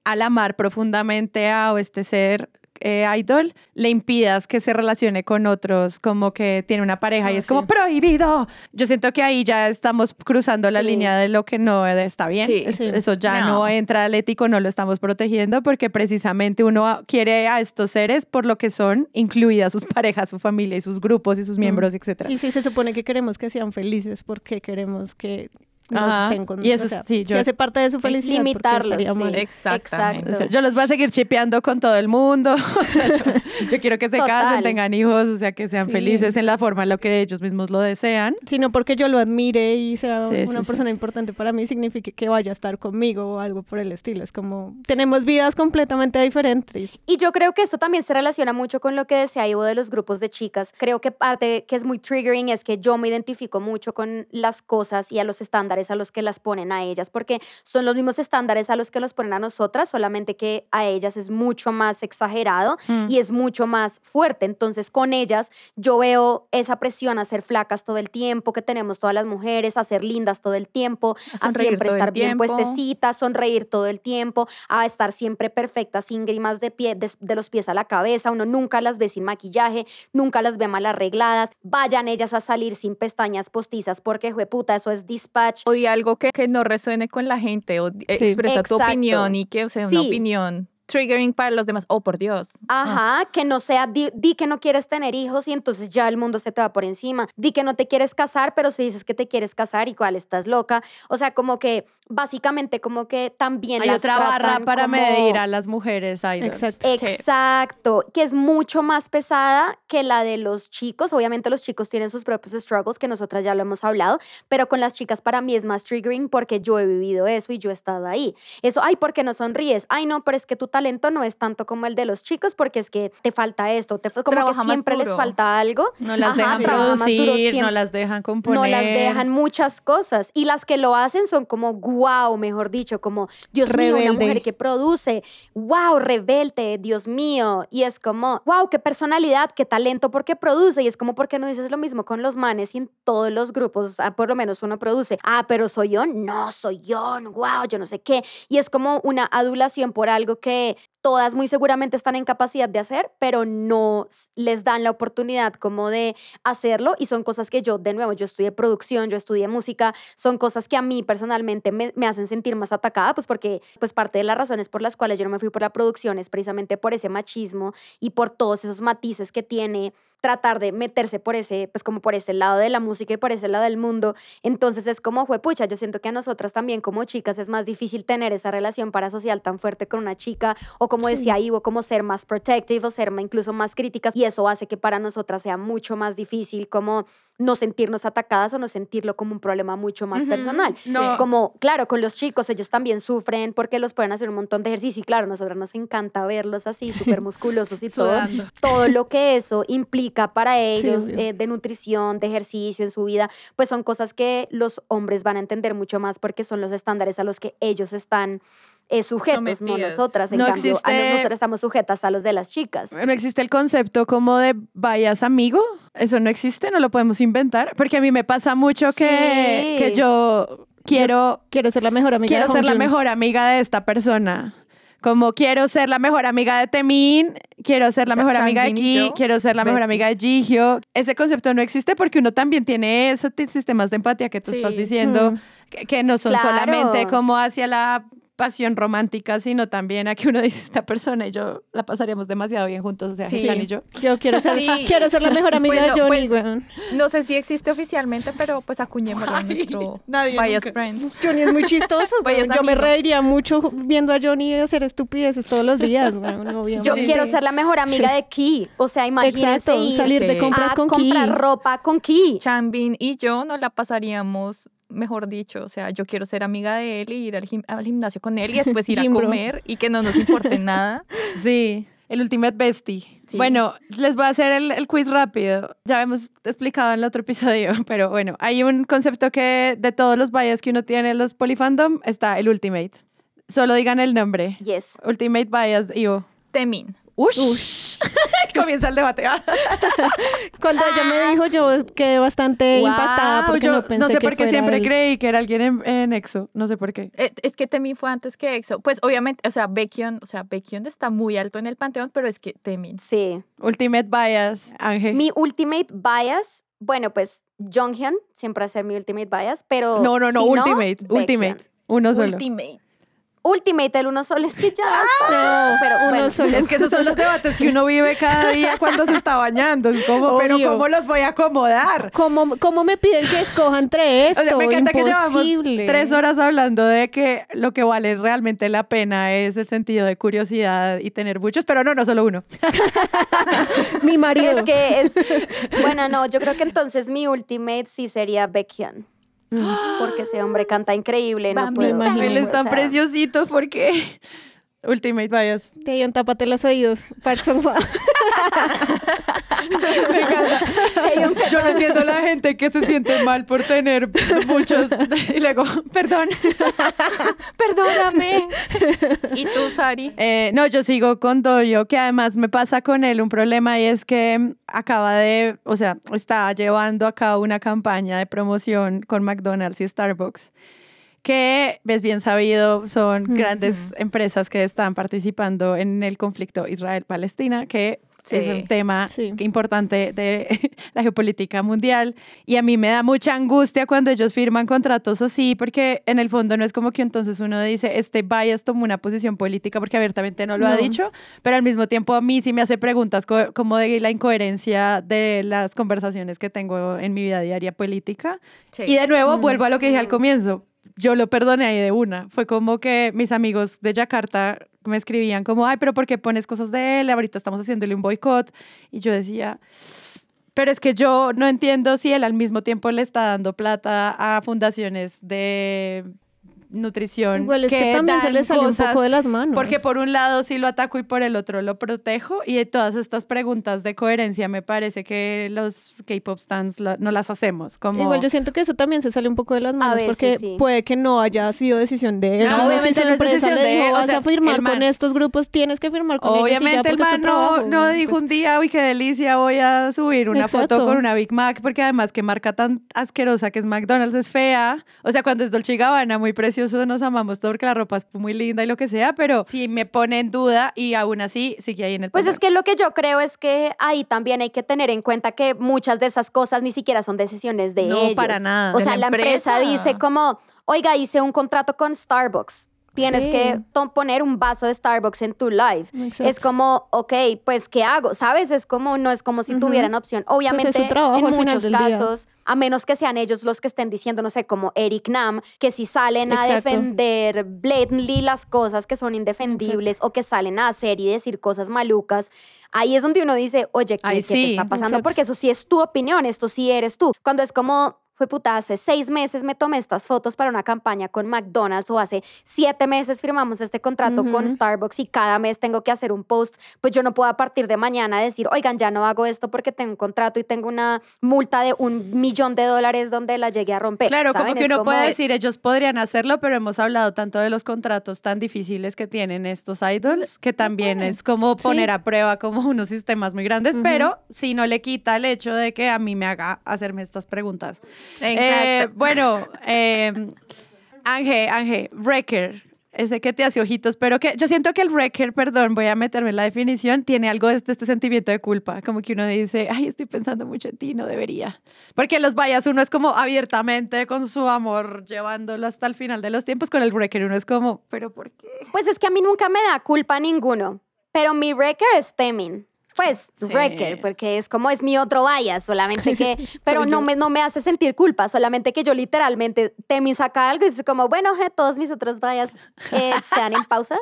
al amar profundamente a o este ser eh, idol, le impidas que se relacione con otros, como que tiene una pareja y Ah, es como prohibido. Yo siento que ahí ya estamos cruzando la línea de lo que no está bien. Sí. Es- Sí. Eso ya no. No. entra al ético, no lo estamos protegiendo porque precisamente uno quiere a estos seres por lo que son, incluidas sus *laughs* parejas, su familia y sus grupos y sus miembros, etcétera. Y si se supone que queremos que sean felices, porque queremos que no Ajá. estén con Y eso o sea, sí, hace parte de su felicidad, ¿por qué limitarlos, sí. mal? Exactamente. O sea, yo los voy a seguir chipeando con todo el mundo. *laughs* O sea, yo, yo quiero que se casen, tengan hijos, o sea, que sean Sí. felices en la forma en la que ellos mismos lo desean. Sino porque yo lo admire y sea Sí, una sí, persona importante para mí, significa que vaya a estar conmigo o algo por el estilo. Es como, tenemos vidas completamente diferentes. Y yo creo que esto también se relaciona mucho con lo que decía Ivo de los grupos de chicas. Creo que parte que es muy triggering es que yo me identifico mucho con las cosas y a los estándares a los que las ponen a ellas, porque son los mismos estándares a los que los ponen a nosotras, solamente que a ellas es mucho más exagerado Mm. y es mucho más fuerte. Entonces, con ellas yo veo esa presión a ser flacas todo el tiempo que tenemos todas las mujeres, a ser lindas todo el tiempo, A a siempre estar bien puestecitas, sonreír todo el tiempo, a estar siempre perfectas, sin grimas de, pie, de, de los pies a la cabeza. Uno nunca las ve sin maquillaje, nunca las ve mal arregladas. Vayan ellas a salir sin pestañas postizas porque, puta, eso es dispatch. O di algo que, que no resuene con la gente o Sí. expresa tu opinión y que o sea una opinión triggering para los demás. Oh, por Dios. Ajá, que no sea, di, di que no quieres tener hijos y entonces ya el mundo se te va por encima. Di que no te quieres casar, pero si dices que te quieres casar, igual estás loca. O sea, como que básicamente como que también Hay las otra barra para como- medir a las mujeres idols. Exacto. Exacto, que es mucho más pesada que la de los chicos. Obviamente los chicos tienen sus propios struggles, que nosotras ya lo hemos hablado, pero con las chicas para mí es más triggering porque yo he vivido eso y yo he estado ahí. Eso, ay, ¿por qué no sonríes? Ay, no, pero es que tu talento no es tanto como el de los chicos porque es que te falta esto, te, fa- como Trabaja que siempre les falta algo. No las Ajá, dejan duro producir, no las dejan componer. No las dejan muchas cosas. Y las que lo hacen son como, wow, mejor dicho, como, Dios mío, una Rebelde. mujer que produce, wow, rebelde, Dios mío. Y es como, wow, qué personalidad, qué talento, porque produce. Y es como, ¿por qué no dices lo mismo con los manes y en todos los grupos? Ah, por lo menos uno produce. Ah, pero soy yo, no, soy yo, wow, yo no sé qué. Y es como una adulación por algo que 때 todas muy seguramente están en capacidad de hacer, pero no les dan la oportunidad como de hacerlo y son cosas que yo, de nuevo, yo estudié producción, yo estudié música, son cosas que a mí personalmente me, me hacen sentir más atacada, pues porque pues parte de las razones por las cuales yo no me fui por la producción es precisamente por ese machismo y por todos esos matices que tiene tratar de meterse por ese, pues como por ese lado de la música y por ese lado del mundo. Entonces es como, fue pucha, yo siento que a nosotras también como chicas es más difícil tener esa relación parasocial tan fuerte con una chica o como decía Ivo, como ser más protective o ser incluso más críticas y eso hace que para nosotras sea mucho más difícil como no sentirnos atacadas o no sentirlo como un problema mucho más personal. no. Como, claro, con los chicos ellos también sufren porque los pueden hacer un montón de ejercicio y claro, a nosotras nos encanta verlos así, súper musculosos y *laughs* todo. Todo lo que eso implica para ellos eh, de nutrición, de ejercicio en su vida, pues son cosas que los hombres van a entender mucho más porque son los estándares a los que ellos están eh, sujetos, no Sometidos. nosotras. En No cambio, a nosotras estamos sujetas a los de las chicas. No existe el concepto como de vayas amigo. Eso no existe, no lo podemos inventar. Porque a mí me pasa mucho que, Sí. que yo quiero, Quiero ser la mejor amiga quiero de ser la mejor amiga de esta persona. Como quiero ser la mejor amiga de Temin, quiero ser la O sea, mejor amiga de yo, quiero ser la mejor amiga de Jihyo. Ese concepto no existe porque uno también tiene esos sistemas de empatía que tú estás diciendo, Mm. que, que no son Claro. solamente como hacia la pasión romántica, sino también a que uno dice, esta persona y yo la pasaríamos demasiado bien juntos, o sea, Sí. Y yo. Yo quiero ser, Sí. quiero ser la mejor amiga Bueno, de Johnny, pues, weón. No sé si existe oficialmente, pero pues acuñémoslo a nuestro nadie bias nunca. friend. Johnny es muy chistoso, *laughs* weón. Yo me amigo. reiría mucho viendo a Johnny hacer estupideces todos los días, weón, *laughs* obviamente. Yo quiero ser la mejor amiga de Ki. O sea, imagínense Exacto, ir salir de compras a con comprar Ki. ropa con Ki. Chanbin y yo nos la pasaríamos mejor dicho, o sea, yo quiero ser amiga de él y ir al, gim- al gimnasio con él y después ir a comer y que no nos importe *laughs* nada. Sí, el Ultimate Bestie. Sí. Bueno, les voy a hacer el, el quiz rápido. Ya hemos explicado en el otro episodio, *laughs* pero bueno, hay un concepto que de todos los bias que uno tiene en los polyfandom está el Ultimate. Solo digan el nombre. Yes. Ultimate Bias, Ivo. Temin. Ush. *laughs* Comienza el debate. ¿va? *laughs* Cuando ella me dijo, yo quedé bastante impactada porque yo no pensé sé que por qué siempre él. creí que era alguien en, en EXO. No sé por qué. Eh, Es que Temin fue antes que EXO. Pues obviamente, o sea, Baekhyun, o sea, Baekhyun está muy alto en el panteón, pero es que Temin. Sí. Ultimate Bias, Ángel. Mi ultimate bias, bueno, pues Jonghyun siempre va a ser mi ultimate bias, pero No, no, no, si Ultimate. Ultimate. Uno solo. Ultimate. Ultimate, el uno solo es que ya está. No, pero uno bueno. solo. Es que esos son los debates que uno vive cada día cuando se está bañando. Es como, pero. ¿cómo los voy a acomodar? ¿Cómo, ¿Cómo me piden que escoja entre esto? O sea, me encanta que llevamos Imposible. tres horas hablando de que lo que vale realmente la pena es el sentido de curiosidad y tener muchos, pero no, no solo uno. *laughs* Mi marido. Es que es. Bueno, no, yo creo que entonces mi ultimate sí sería Baekhyun. Porque ese hombre canta increíble, no puedo. Él es o tan sea, preciosito porque... Ultimate Bias. Taeyong, tápate los oídos. Park Sung-hwa. *laughs* Yo no entiendo a la gente que se siente mal por tener muchos. Y luego, perdón. *laughs* Perdóname. ¿Y tú, Sari? Eh, no, yo sigo con Doyo, que además me pasa con él un problema y es que acaba de, o sea, está llevando a cabo una campaña de promoción con McDonald's y Starbucks, que es bien sabido, son grandes empresas que están participando en el conflicto Israel-Palestina, que es Sí. un tema Sí. importante de *laughs* la geopolítica mundial. Y a mí me da mucha angustia cuando ellos firman contratos así, porque en el fondo no es como que entonces uno dice, este bias tomó una posición política porque abiertamente no lo ha No. dicho, pero al mismo tiempo a mí sí me hace preguntas co- como de la incoherencia de las conversaciones que tengo en mi vida diaria política. Y de nuevo, vuelvo a lo que dije al comienzo. Yo lo perdoné ahí de una. Fue como que mis amigos de Yakarta me escribían como, ay, pero ¿por qué pones cosas de él? Ahorita estamos haciéndole un boicot. Y yo decía, pero es que yo no entiendo si él al mismo tiempo le está dando plata a fundaciones de nutrición. Igual es que, también se le sale un poco de las manos. porque por un lado sí lo ataco y por el otro lo protejo. Y de todas estas preguntas de coherencia me parece que los K-pop stands la- no las hacemos. Como, Igual yo siento que eso también se sale un poco de las manos veces porque sí. puede que no haya sido decisión de él. No, si obviamente su no es empresa decisión le de dijo, él, o sea, a firmar con estos grupos, tienes que firmar con ellos y ya, Obviamente el man no, no dijo Pues, un día, uy, qué delicia, voy a subir una foto con una Big Mac, porque además qué marca tan asquerosa que es McDonald's es fea. O sea, cuando es Dolce Gabbana, muy nos amamos todo porque la ropa es muy linda y lo que sea, pero sí me pone en duda y aún así sigue ahí en el Pues es que lo que yo creo es que ahí también hay que tener en cuenta que muchas de esas cosas ni siquiera son decisiones de No, ellos. para nada. O sea, la la empresa. empresa. dice como, oiga, hice un contrato con Starbucks. Tienes Sí. que poner un vaso de Starbucks en tu live. Exacto. Es como, ok, pues, ¿qué hago? ¿Sabes? Es como, no es como si tuvieran opción. Obviamente, su trabajo en muchos día. casos, a menos que sean ellos los que estén diciendo, no sé, como Eric Nam, que si salen a Exacto. defender blatantly las cosas que son indefendibles o que salen a hacer y decir cosas malucas, ahí es donde uno dice, oye, ¿qué, Ahí qué te sí, está pasando? exacto. Porque eso sí es tu opinión, esto sí eres tú. Cuando es como, fue puta, hace seis meses me tomé estas fotos para una campaña con McDonald's o hace siete meses firmamos este contrato con. Starbucks y cada mes tengo que hacer un post, pues yo no puedo a partir de mañana decir, oigan, ya no hago esto porque tengo un contrato y tengo una multa de un millón de dólares donde la llegué a romper. Claro, como que uno como- puede decir, ellos podrían hacerlo, pero hemos hablado tanto de los contratos tan difíciles que tienen estos idols, que también es como poner a prueba como unos sistemas muy grandes, pero si no le quita el hecho de que a mí me haga hacerme estas preguntas. Eh, bueno, eh, Ángel, Ángel, Wrecker. Ese que te hace ojitos, pero que yo siento que el wrecker, perdón, voy a meterme en la definición, tiene algo de este, este sentimiento de culpa, como que uno dice, ay, estoy pensando mucho en ti, no debería. Porque en los vallas uno es como abiertamente con su amor, llevándolo hasta el final de los tiempos, con el wrecker uno es como, pero ¿por qué? Pues es que a mí nunca me da culpa ninguno, pero mi wrecker es Temin. Pues, Sí. wrecker, porque es como es mi otro bias, solamente que, *laughs* pero no yo. me, no me hace sentir culpa, solamente que yo literalmente, Temin saca algo y es como, bueno, todos mis otros bias eh, *laughs* quedan en pausa.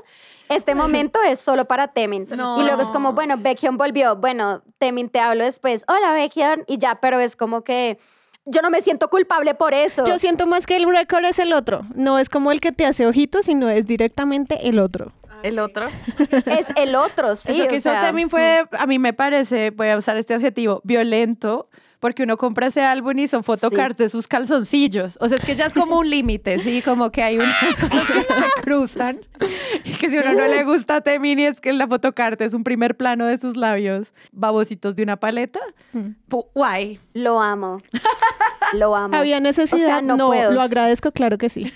Este momento es solo para Temin. No. Y luego es como, bueno, Baekhyun volvió, bueno, Temin te hablo después, hola Baekhyun, y ya, pero es como que yo no me siento culpable por eso. Yo siento más que el record es el otro. No es como el que te hace ojitos, sino es directamente el otro. El otro. *laughs* Es el otro, sí. Eso que o sea, también fue, a mí me parece, voy a usar este adjetivo, violento, porque uno compra ese álbum y son photocards de sus calzoncillos. O sea, es que ya es como un *laughs* límite, ¿sí? Como que hay unas cosas que se *laughs* cruzan. Y que si a uno no le gusta a Temini es que la fotocarta es un primer plano de sus labios babositos de una paleta. Mm. Pu- Guay. Lo amo. Lo *laughs* amo. ¿Había necesidad? O sea, no no, puedo. lo agradezco, claro que sí.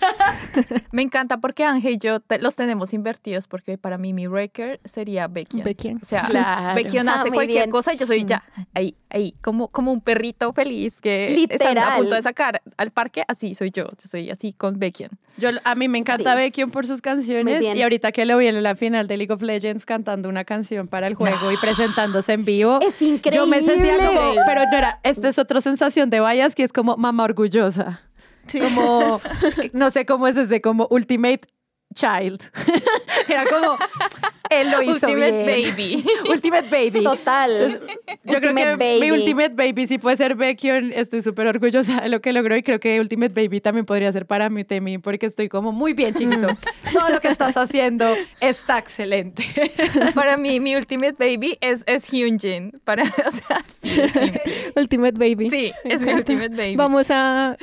Me encanta porque Ángel y yo te- los tenemos invertidos porque para mí mi breaker sería Beckian. Beckian. O sea, Claro. Ah, hace muy cualquier bien. cosa y yo soy ya ahí, ahí, como, como un perrito feliz que están a Literal. punto de sacar al parque. Así soy yo, yo soy así con Beckian. Yo, a mí me encanta Sí. Beckham por sus canciones y ahorita que lo vi en la final de League of Legends cantando una canción para el juego y presentándose en vivo. Es increíble. Yo me sentía como, pero no era, esta es otra sensación de vallas que es como mamá orgullosa. Como, *laughs* no sé cómo es ese, como ultimate child. *laughs* Era como, él lo hizo Ultimate bien. Baby. *laughs* Ultimate baby. Total. Yo creo Ultimate que mi baby. Ultimate Baby sí puede ser Beckion. Estoy súper orgullosa de lo que logró y creo que Ultimate Baby también podría ser para mí, Temi, porque estoy como muy bien, chiquito. Todo lo que estás haciendo está excelente. *laughs* Para mí, mi Ultimate Baby es, es Hyunjin. Para, *laughs* o sea, sí, sí. Ultimate Baby. Sí, es mi Ultimate Baby. Vamos a,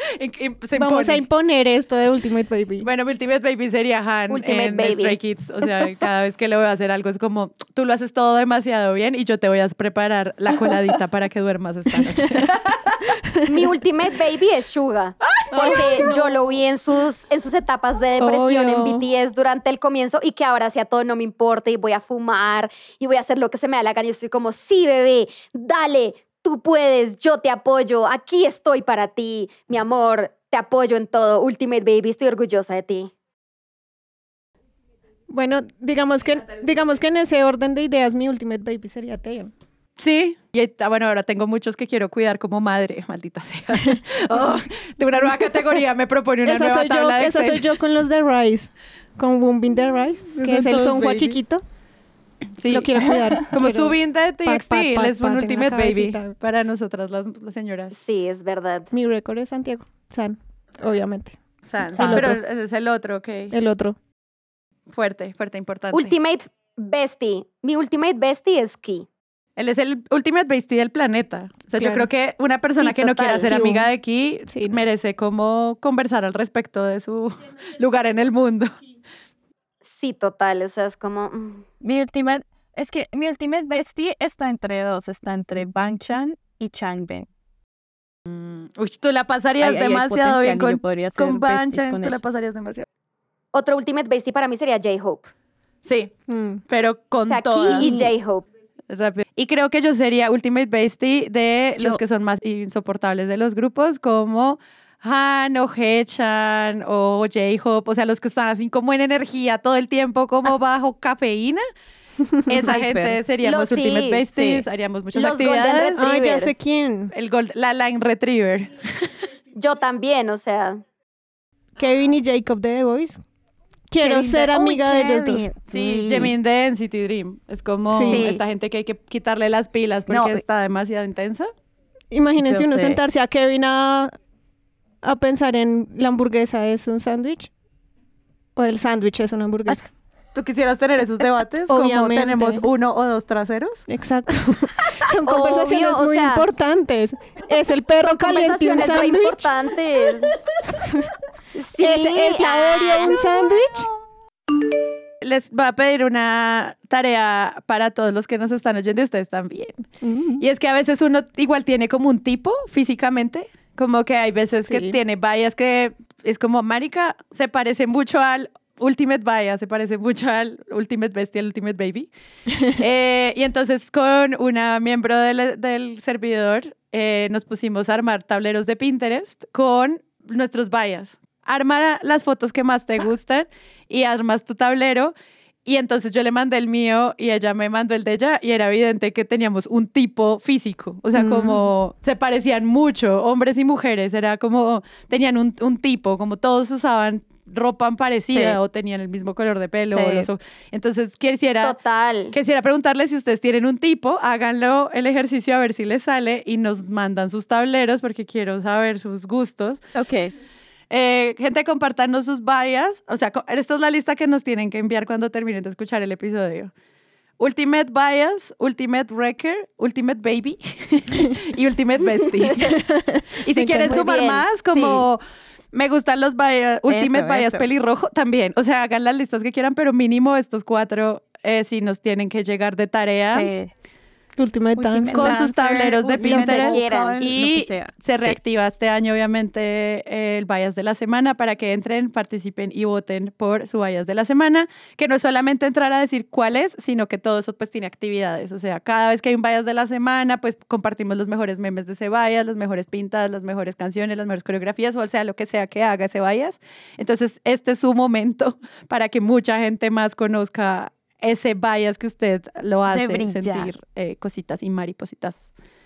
vamos a impone. imponer esto de Ultimate Baby. Bueno, mi Ultimate Baby sería Han Ultimate en Baby. Stray Kids. O sea, cada vez que voy a hacer algo es como, tú lo haces todo demasiado bien y yo te voy a preparar la coladita para que duermas esta noche. *laughs* Mi ultimate baby es Suga. Porque yo lo vi en sus, en sus etapas de depresión en. BTS durante el comienzo y que ahora sea todo no me importa y voy a fumar y voy a hacer lo que se me da la gana. Y estoy como, sí, bebé, dale, tú puedes, yo te apoyo, aquí estoy para ti, mi amor, te apoyo en todo. Ultimate baby, estoy orgullosa de ti. Bueno, digamos que, digamos que en ese orden de ideas, mi Ultimate Baby sería Taeyong. Sí, y ah, bueno, ahora tengo muchos que quiero cuidar como madre, *laughs* maldita sea. *laughs* Oh, de una nueva categoría me propone una Esa nueva soy, yo, tabla de esa soy Excel. yo con los de Rice, con Booming the Rice, que Son es el baby. chiquito. Sí. Lo quiero cuidar. *laughs* Como quiero- Subin de pat, pat, TXT, pat, es un pat ultimate baby para nosotras las, las señoras. Sí, es verdad. Mi récord es Santiago, San, obviamente. San, El pero otro. ese es el otro, ok. El otro. Fuerte, fuerte, importante. Ultimate bestie. Mi ultimate bestie es Ki. Él es el ultimate bestie del planeta. O sea, yo creo que una persona Sí, que no quiera ser Sí, amiga de Ki sí, no. merece como conversar al respecto de su lugar en el mundo. Sí, total. O sea, es como... mm. Mi ultimate, es que mi ultimate bestie está entre dos, está entre Bang Chan y Changbin. Uy, tú la pasarías demasiado bien con, con Banchan, con tú la pasarías demasiado. Otro ultimate bestie para mí sería J-Hope. Sí, Mm. pero con O sea, toda. Y J-Hope. Rápido. Y creo que yo sería Ultimate Bestie de los que son más insoportables de los grupos, como Han o Hechan o J-Hope, o sea, los que están así como en energía todo el tiempo, como bajo cafeína. *laughs* Esa Hyper. gente seríamos Los- sí, Ultimate Besties, sí. haríamos muchas Los actividades. Ah, ya sé quién. El gold, la Line Retriever. Yo también, o sea... Kevin y Jacob de The Voice. Quiero ser de- amiga Uy, de ellos dos. Sí, Mm. Jimin de NCT Dream. Es como Sí. esta gente que hay que quitarle las pilas porque No, está demasiado intensa. Imagínense Yo uno sé. sentarse a Kevin a, a pensar en la hamburguesa es un sándwich o el sándwich es una hamburguesa. ¿Tú quisieras tener esos debates? Como Obviamente. tenemos uno o dos traseros. Exacto. *laughs* Son Obvio, conversaciones o muy sea, importantes. ¿Es el perro caliente un sándwich? importantes. *laughs* Sí, ¿Es, ¿Es la Oreo un sándwich? Les voy a pedir una tarea para todos los que nos están oyendo y ustedes también. Mm. Y es que a veces uno igual tiene como un tipo físicamente, como que hay veces que tiene vallas que es como, marica, se parece mucho al Ultimate Vaya, se parece mucho al Ultimate Bestie, al Ultimate Baby. *laughs* Eh, y entonces con una miembro del, del servidor eh, nos pusimos a armar tableros de Pinterest con nuestros vallas. Arma las fotos que más te gustan y armas tu tablero. Y entonces yo le mandé el mío y ella me mandó el de ella y era evidente que teníamos un tipo físico, o sea, Mm. como se parecían mucho, hombres y mujeres, era como, tenían un, un tipo, como todos usaban ropa parecida Sí. o tenían el mismo color de pelo. o los Entonces, quisiera, Total. quisiera preguntarles si ustedes tienen un tipo, háganlo el ejercicio a ver si les sale y nos mandan sus tableros porque quiero saber sus gustos. Ok. Eh, gente, compartanos sus bias. O sea, esta es la lista que nos tienen que enviar cuando terminen de escuchar el episodio. Ultimate Bias, Ultimate Wrecker, Ultimate Baby *laughs* y Ultimate Bestie. *laughs* y si quieren sumar bien. más, como me gustan los bias, Ultimate Bias eso. pelirrojo, también. O sea, hagan las listas que quieran, pero mínimo estos cuatro eh, sí nos tienen que llegar de tarea. Sí. Ultimate Dance. Con sus tableros de Pinterest. Y se Sí. reactiva este año, obviamente, el Bias de la Semana para que entren, participen y voten por su Bias de la Semana, que no es solamente entrar a decir cuál es, sino que todo eso pues tiene actividades. O sea, cada vez que hay un Bias de la Semana, pues compartimos los mejores memes de ese Bias, las mejores pintas, las mejores canciones, las mejores coreografías, o sea, lo que sea que haga ese Bias. Entonces, este es su momento *laughs* para que mucha gente más conozca ese bias que usted lo hace sentir eh, cositas y maripositas.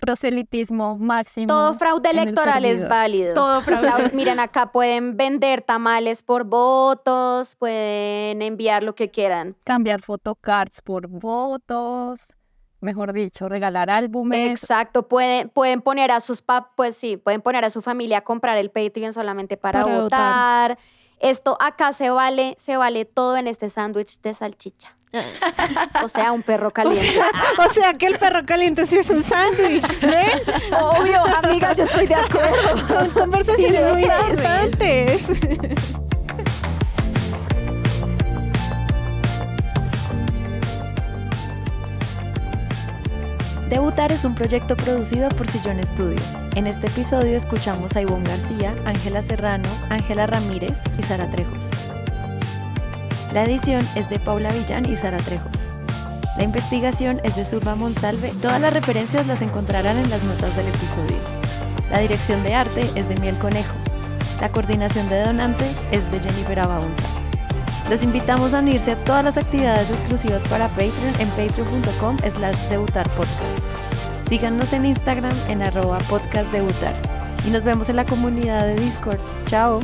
Proselitismo máximo. Todo fraude el electoral es válido. Todo fraude. O *laughs* sea, miren, acá pueden vender tamales por votos, pueden enviar lo que quieran. Cambiar photocards por votos. Mejor dicho, regalar álbumes. Exacto, pueden, pueden poner a sus pap, pues sí, pueden poner a su familia a comprar el Patreon solamente para, Para votar. Esto acá se vale, se vale todo en este sándwich de salchicha. O sea, un perro O caliente. sea, o sea que el perro caliente sí es un sándwich. ¿Ven? Obvio, amiga, yo estoy de acuerdo. Son conversaciones Sí, muy lo es. importantes. Debutar es un proyecto producido por Sillón Studios. En este episodio escuchamos a Ivonne García, Ángela Serrano, Ángela Ramírez y Sara Trejos. La edición es de Paula Villán y Sara Trejos. La investigación es de Zulma Monsalve. Todas las referencias las encontrarán en las notas del episodio. La dirección de arte es de Miel Conejo. La coordinación de donantes es de Jennifer Abaunza. Los invitamos a unirse a todas las actividades exclusivas para Patreon en patreon.com slash debutar podcast. Síganos en Instagram en arroba podcast debutar. Y nos vemos en la comunidad de Discord. Chao.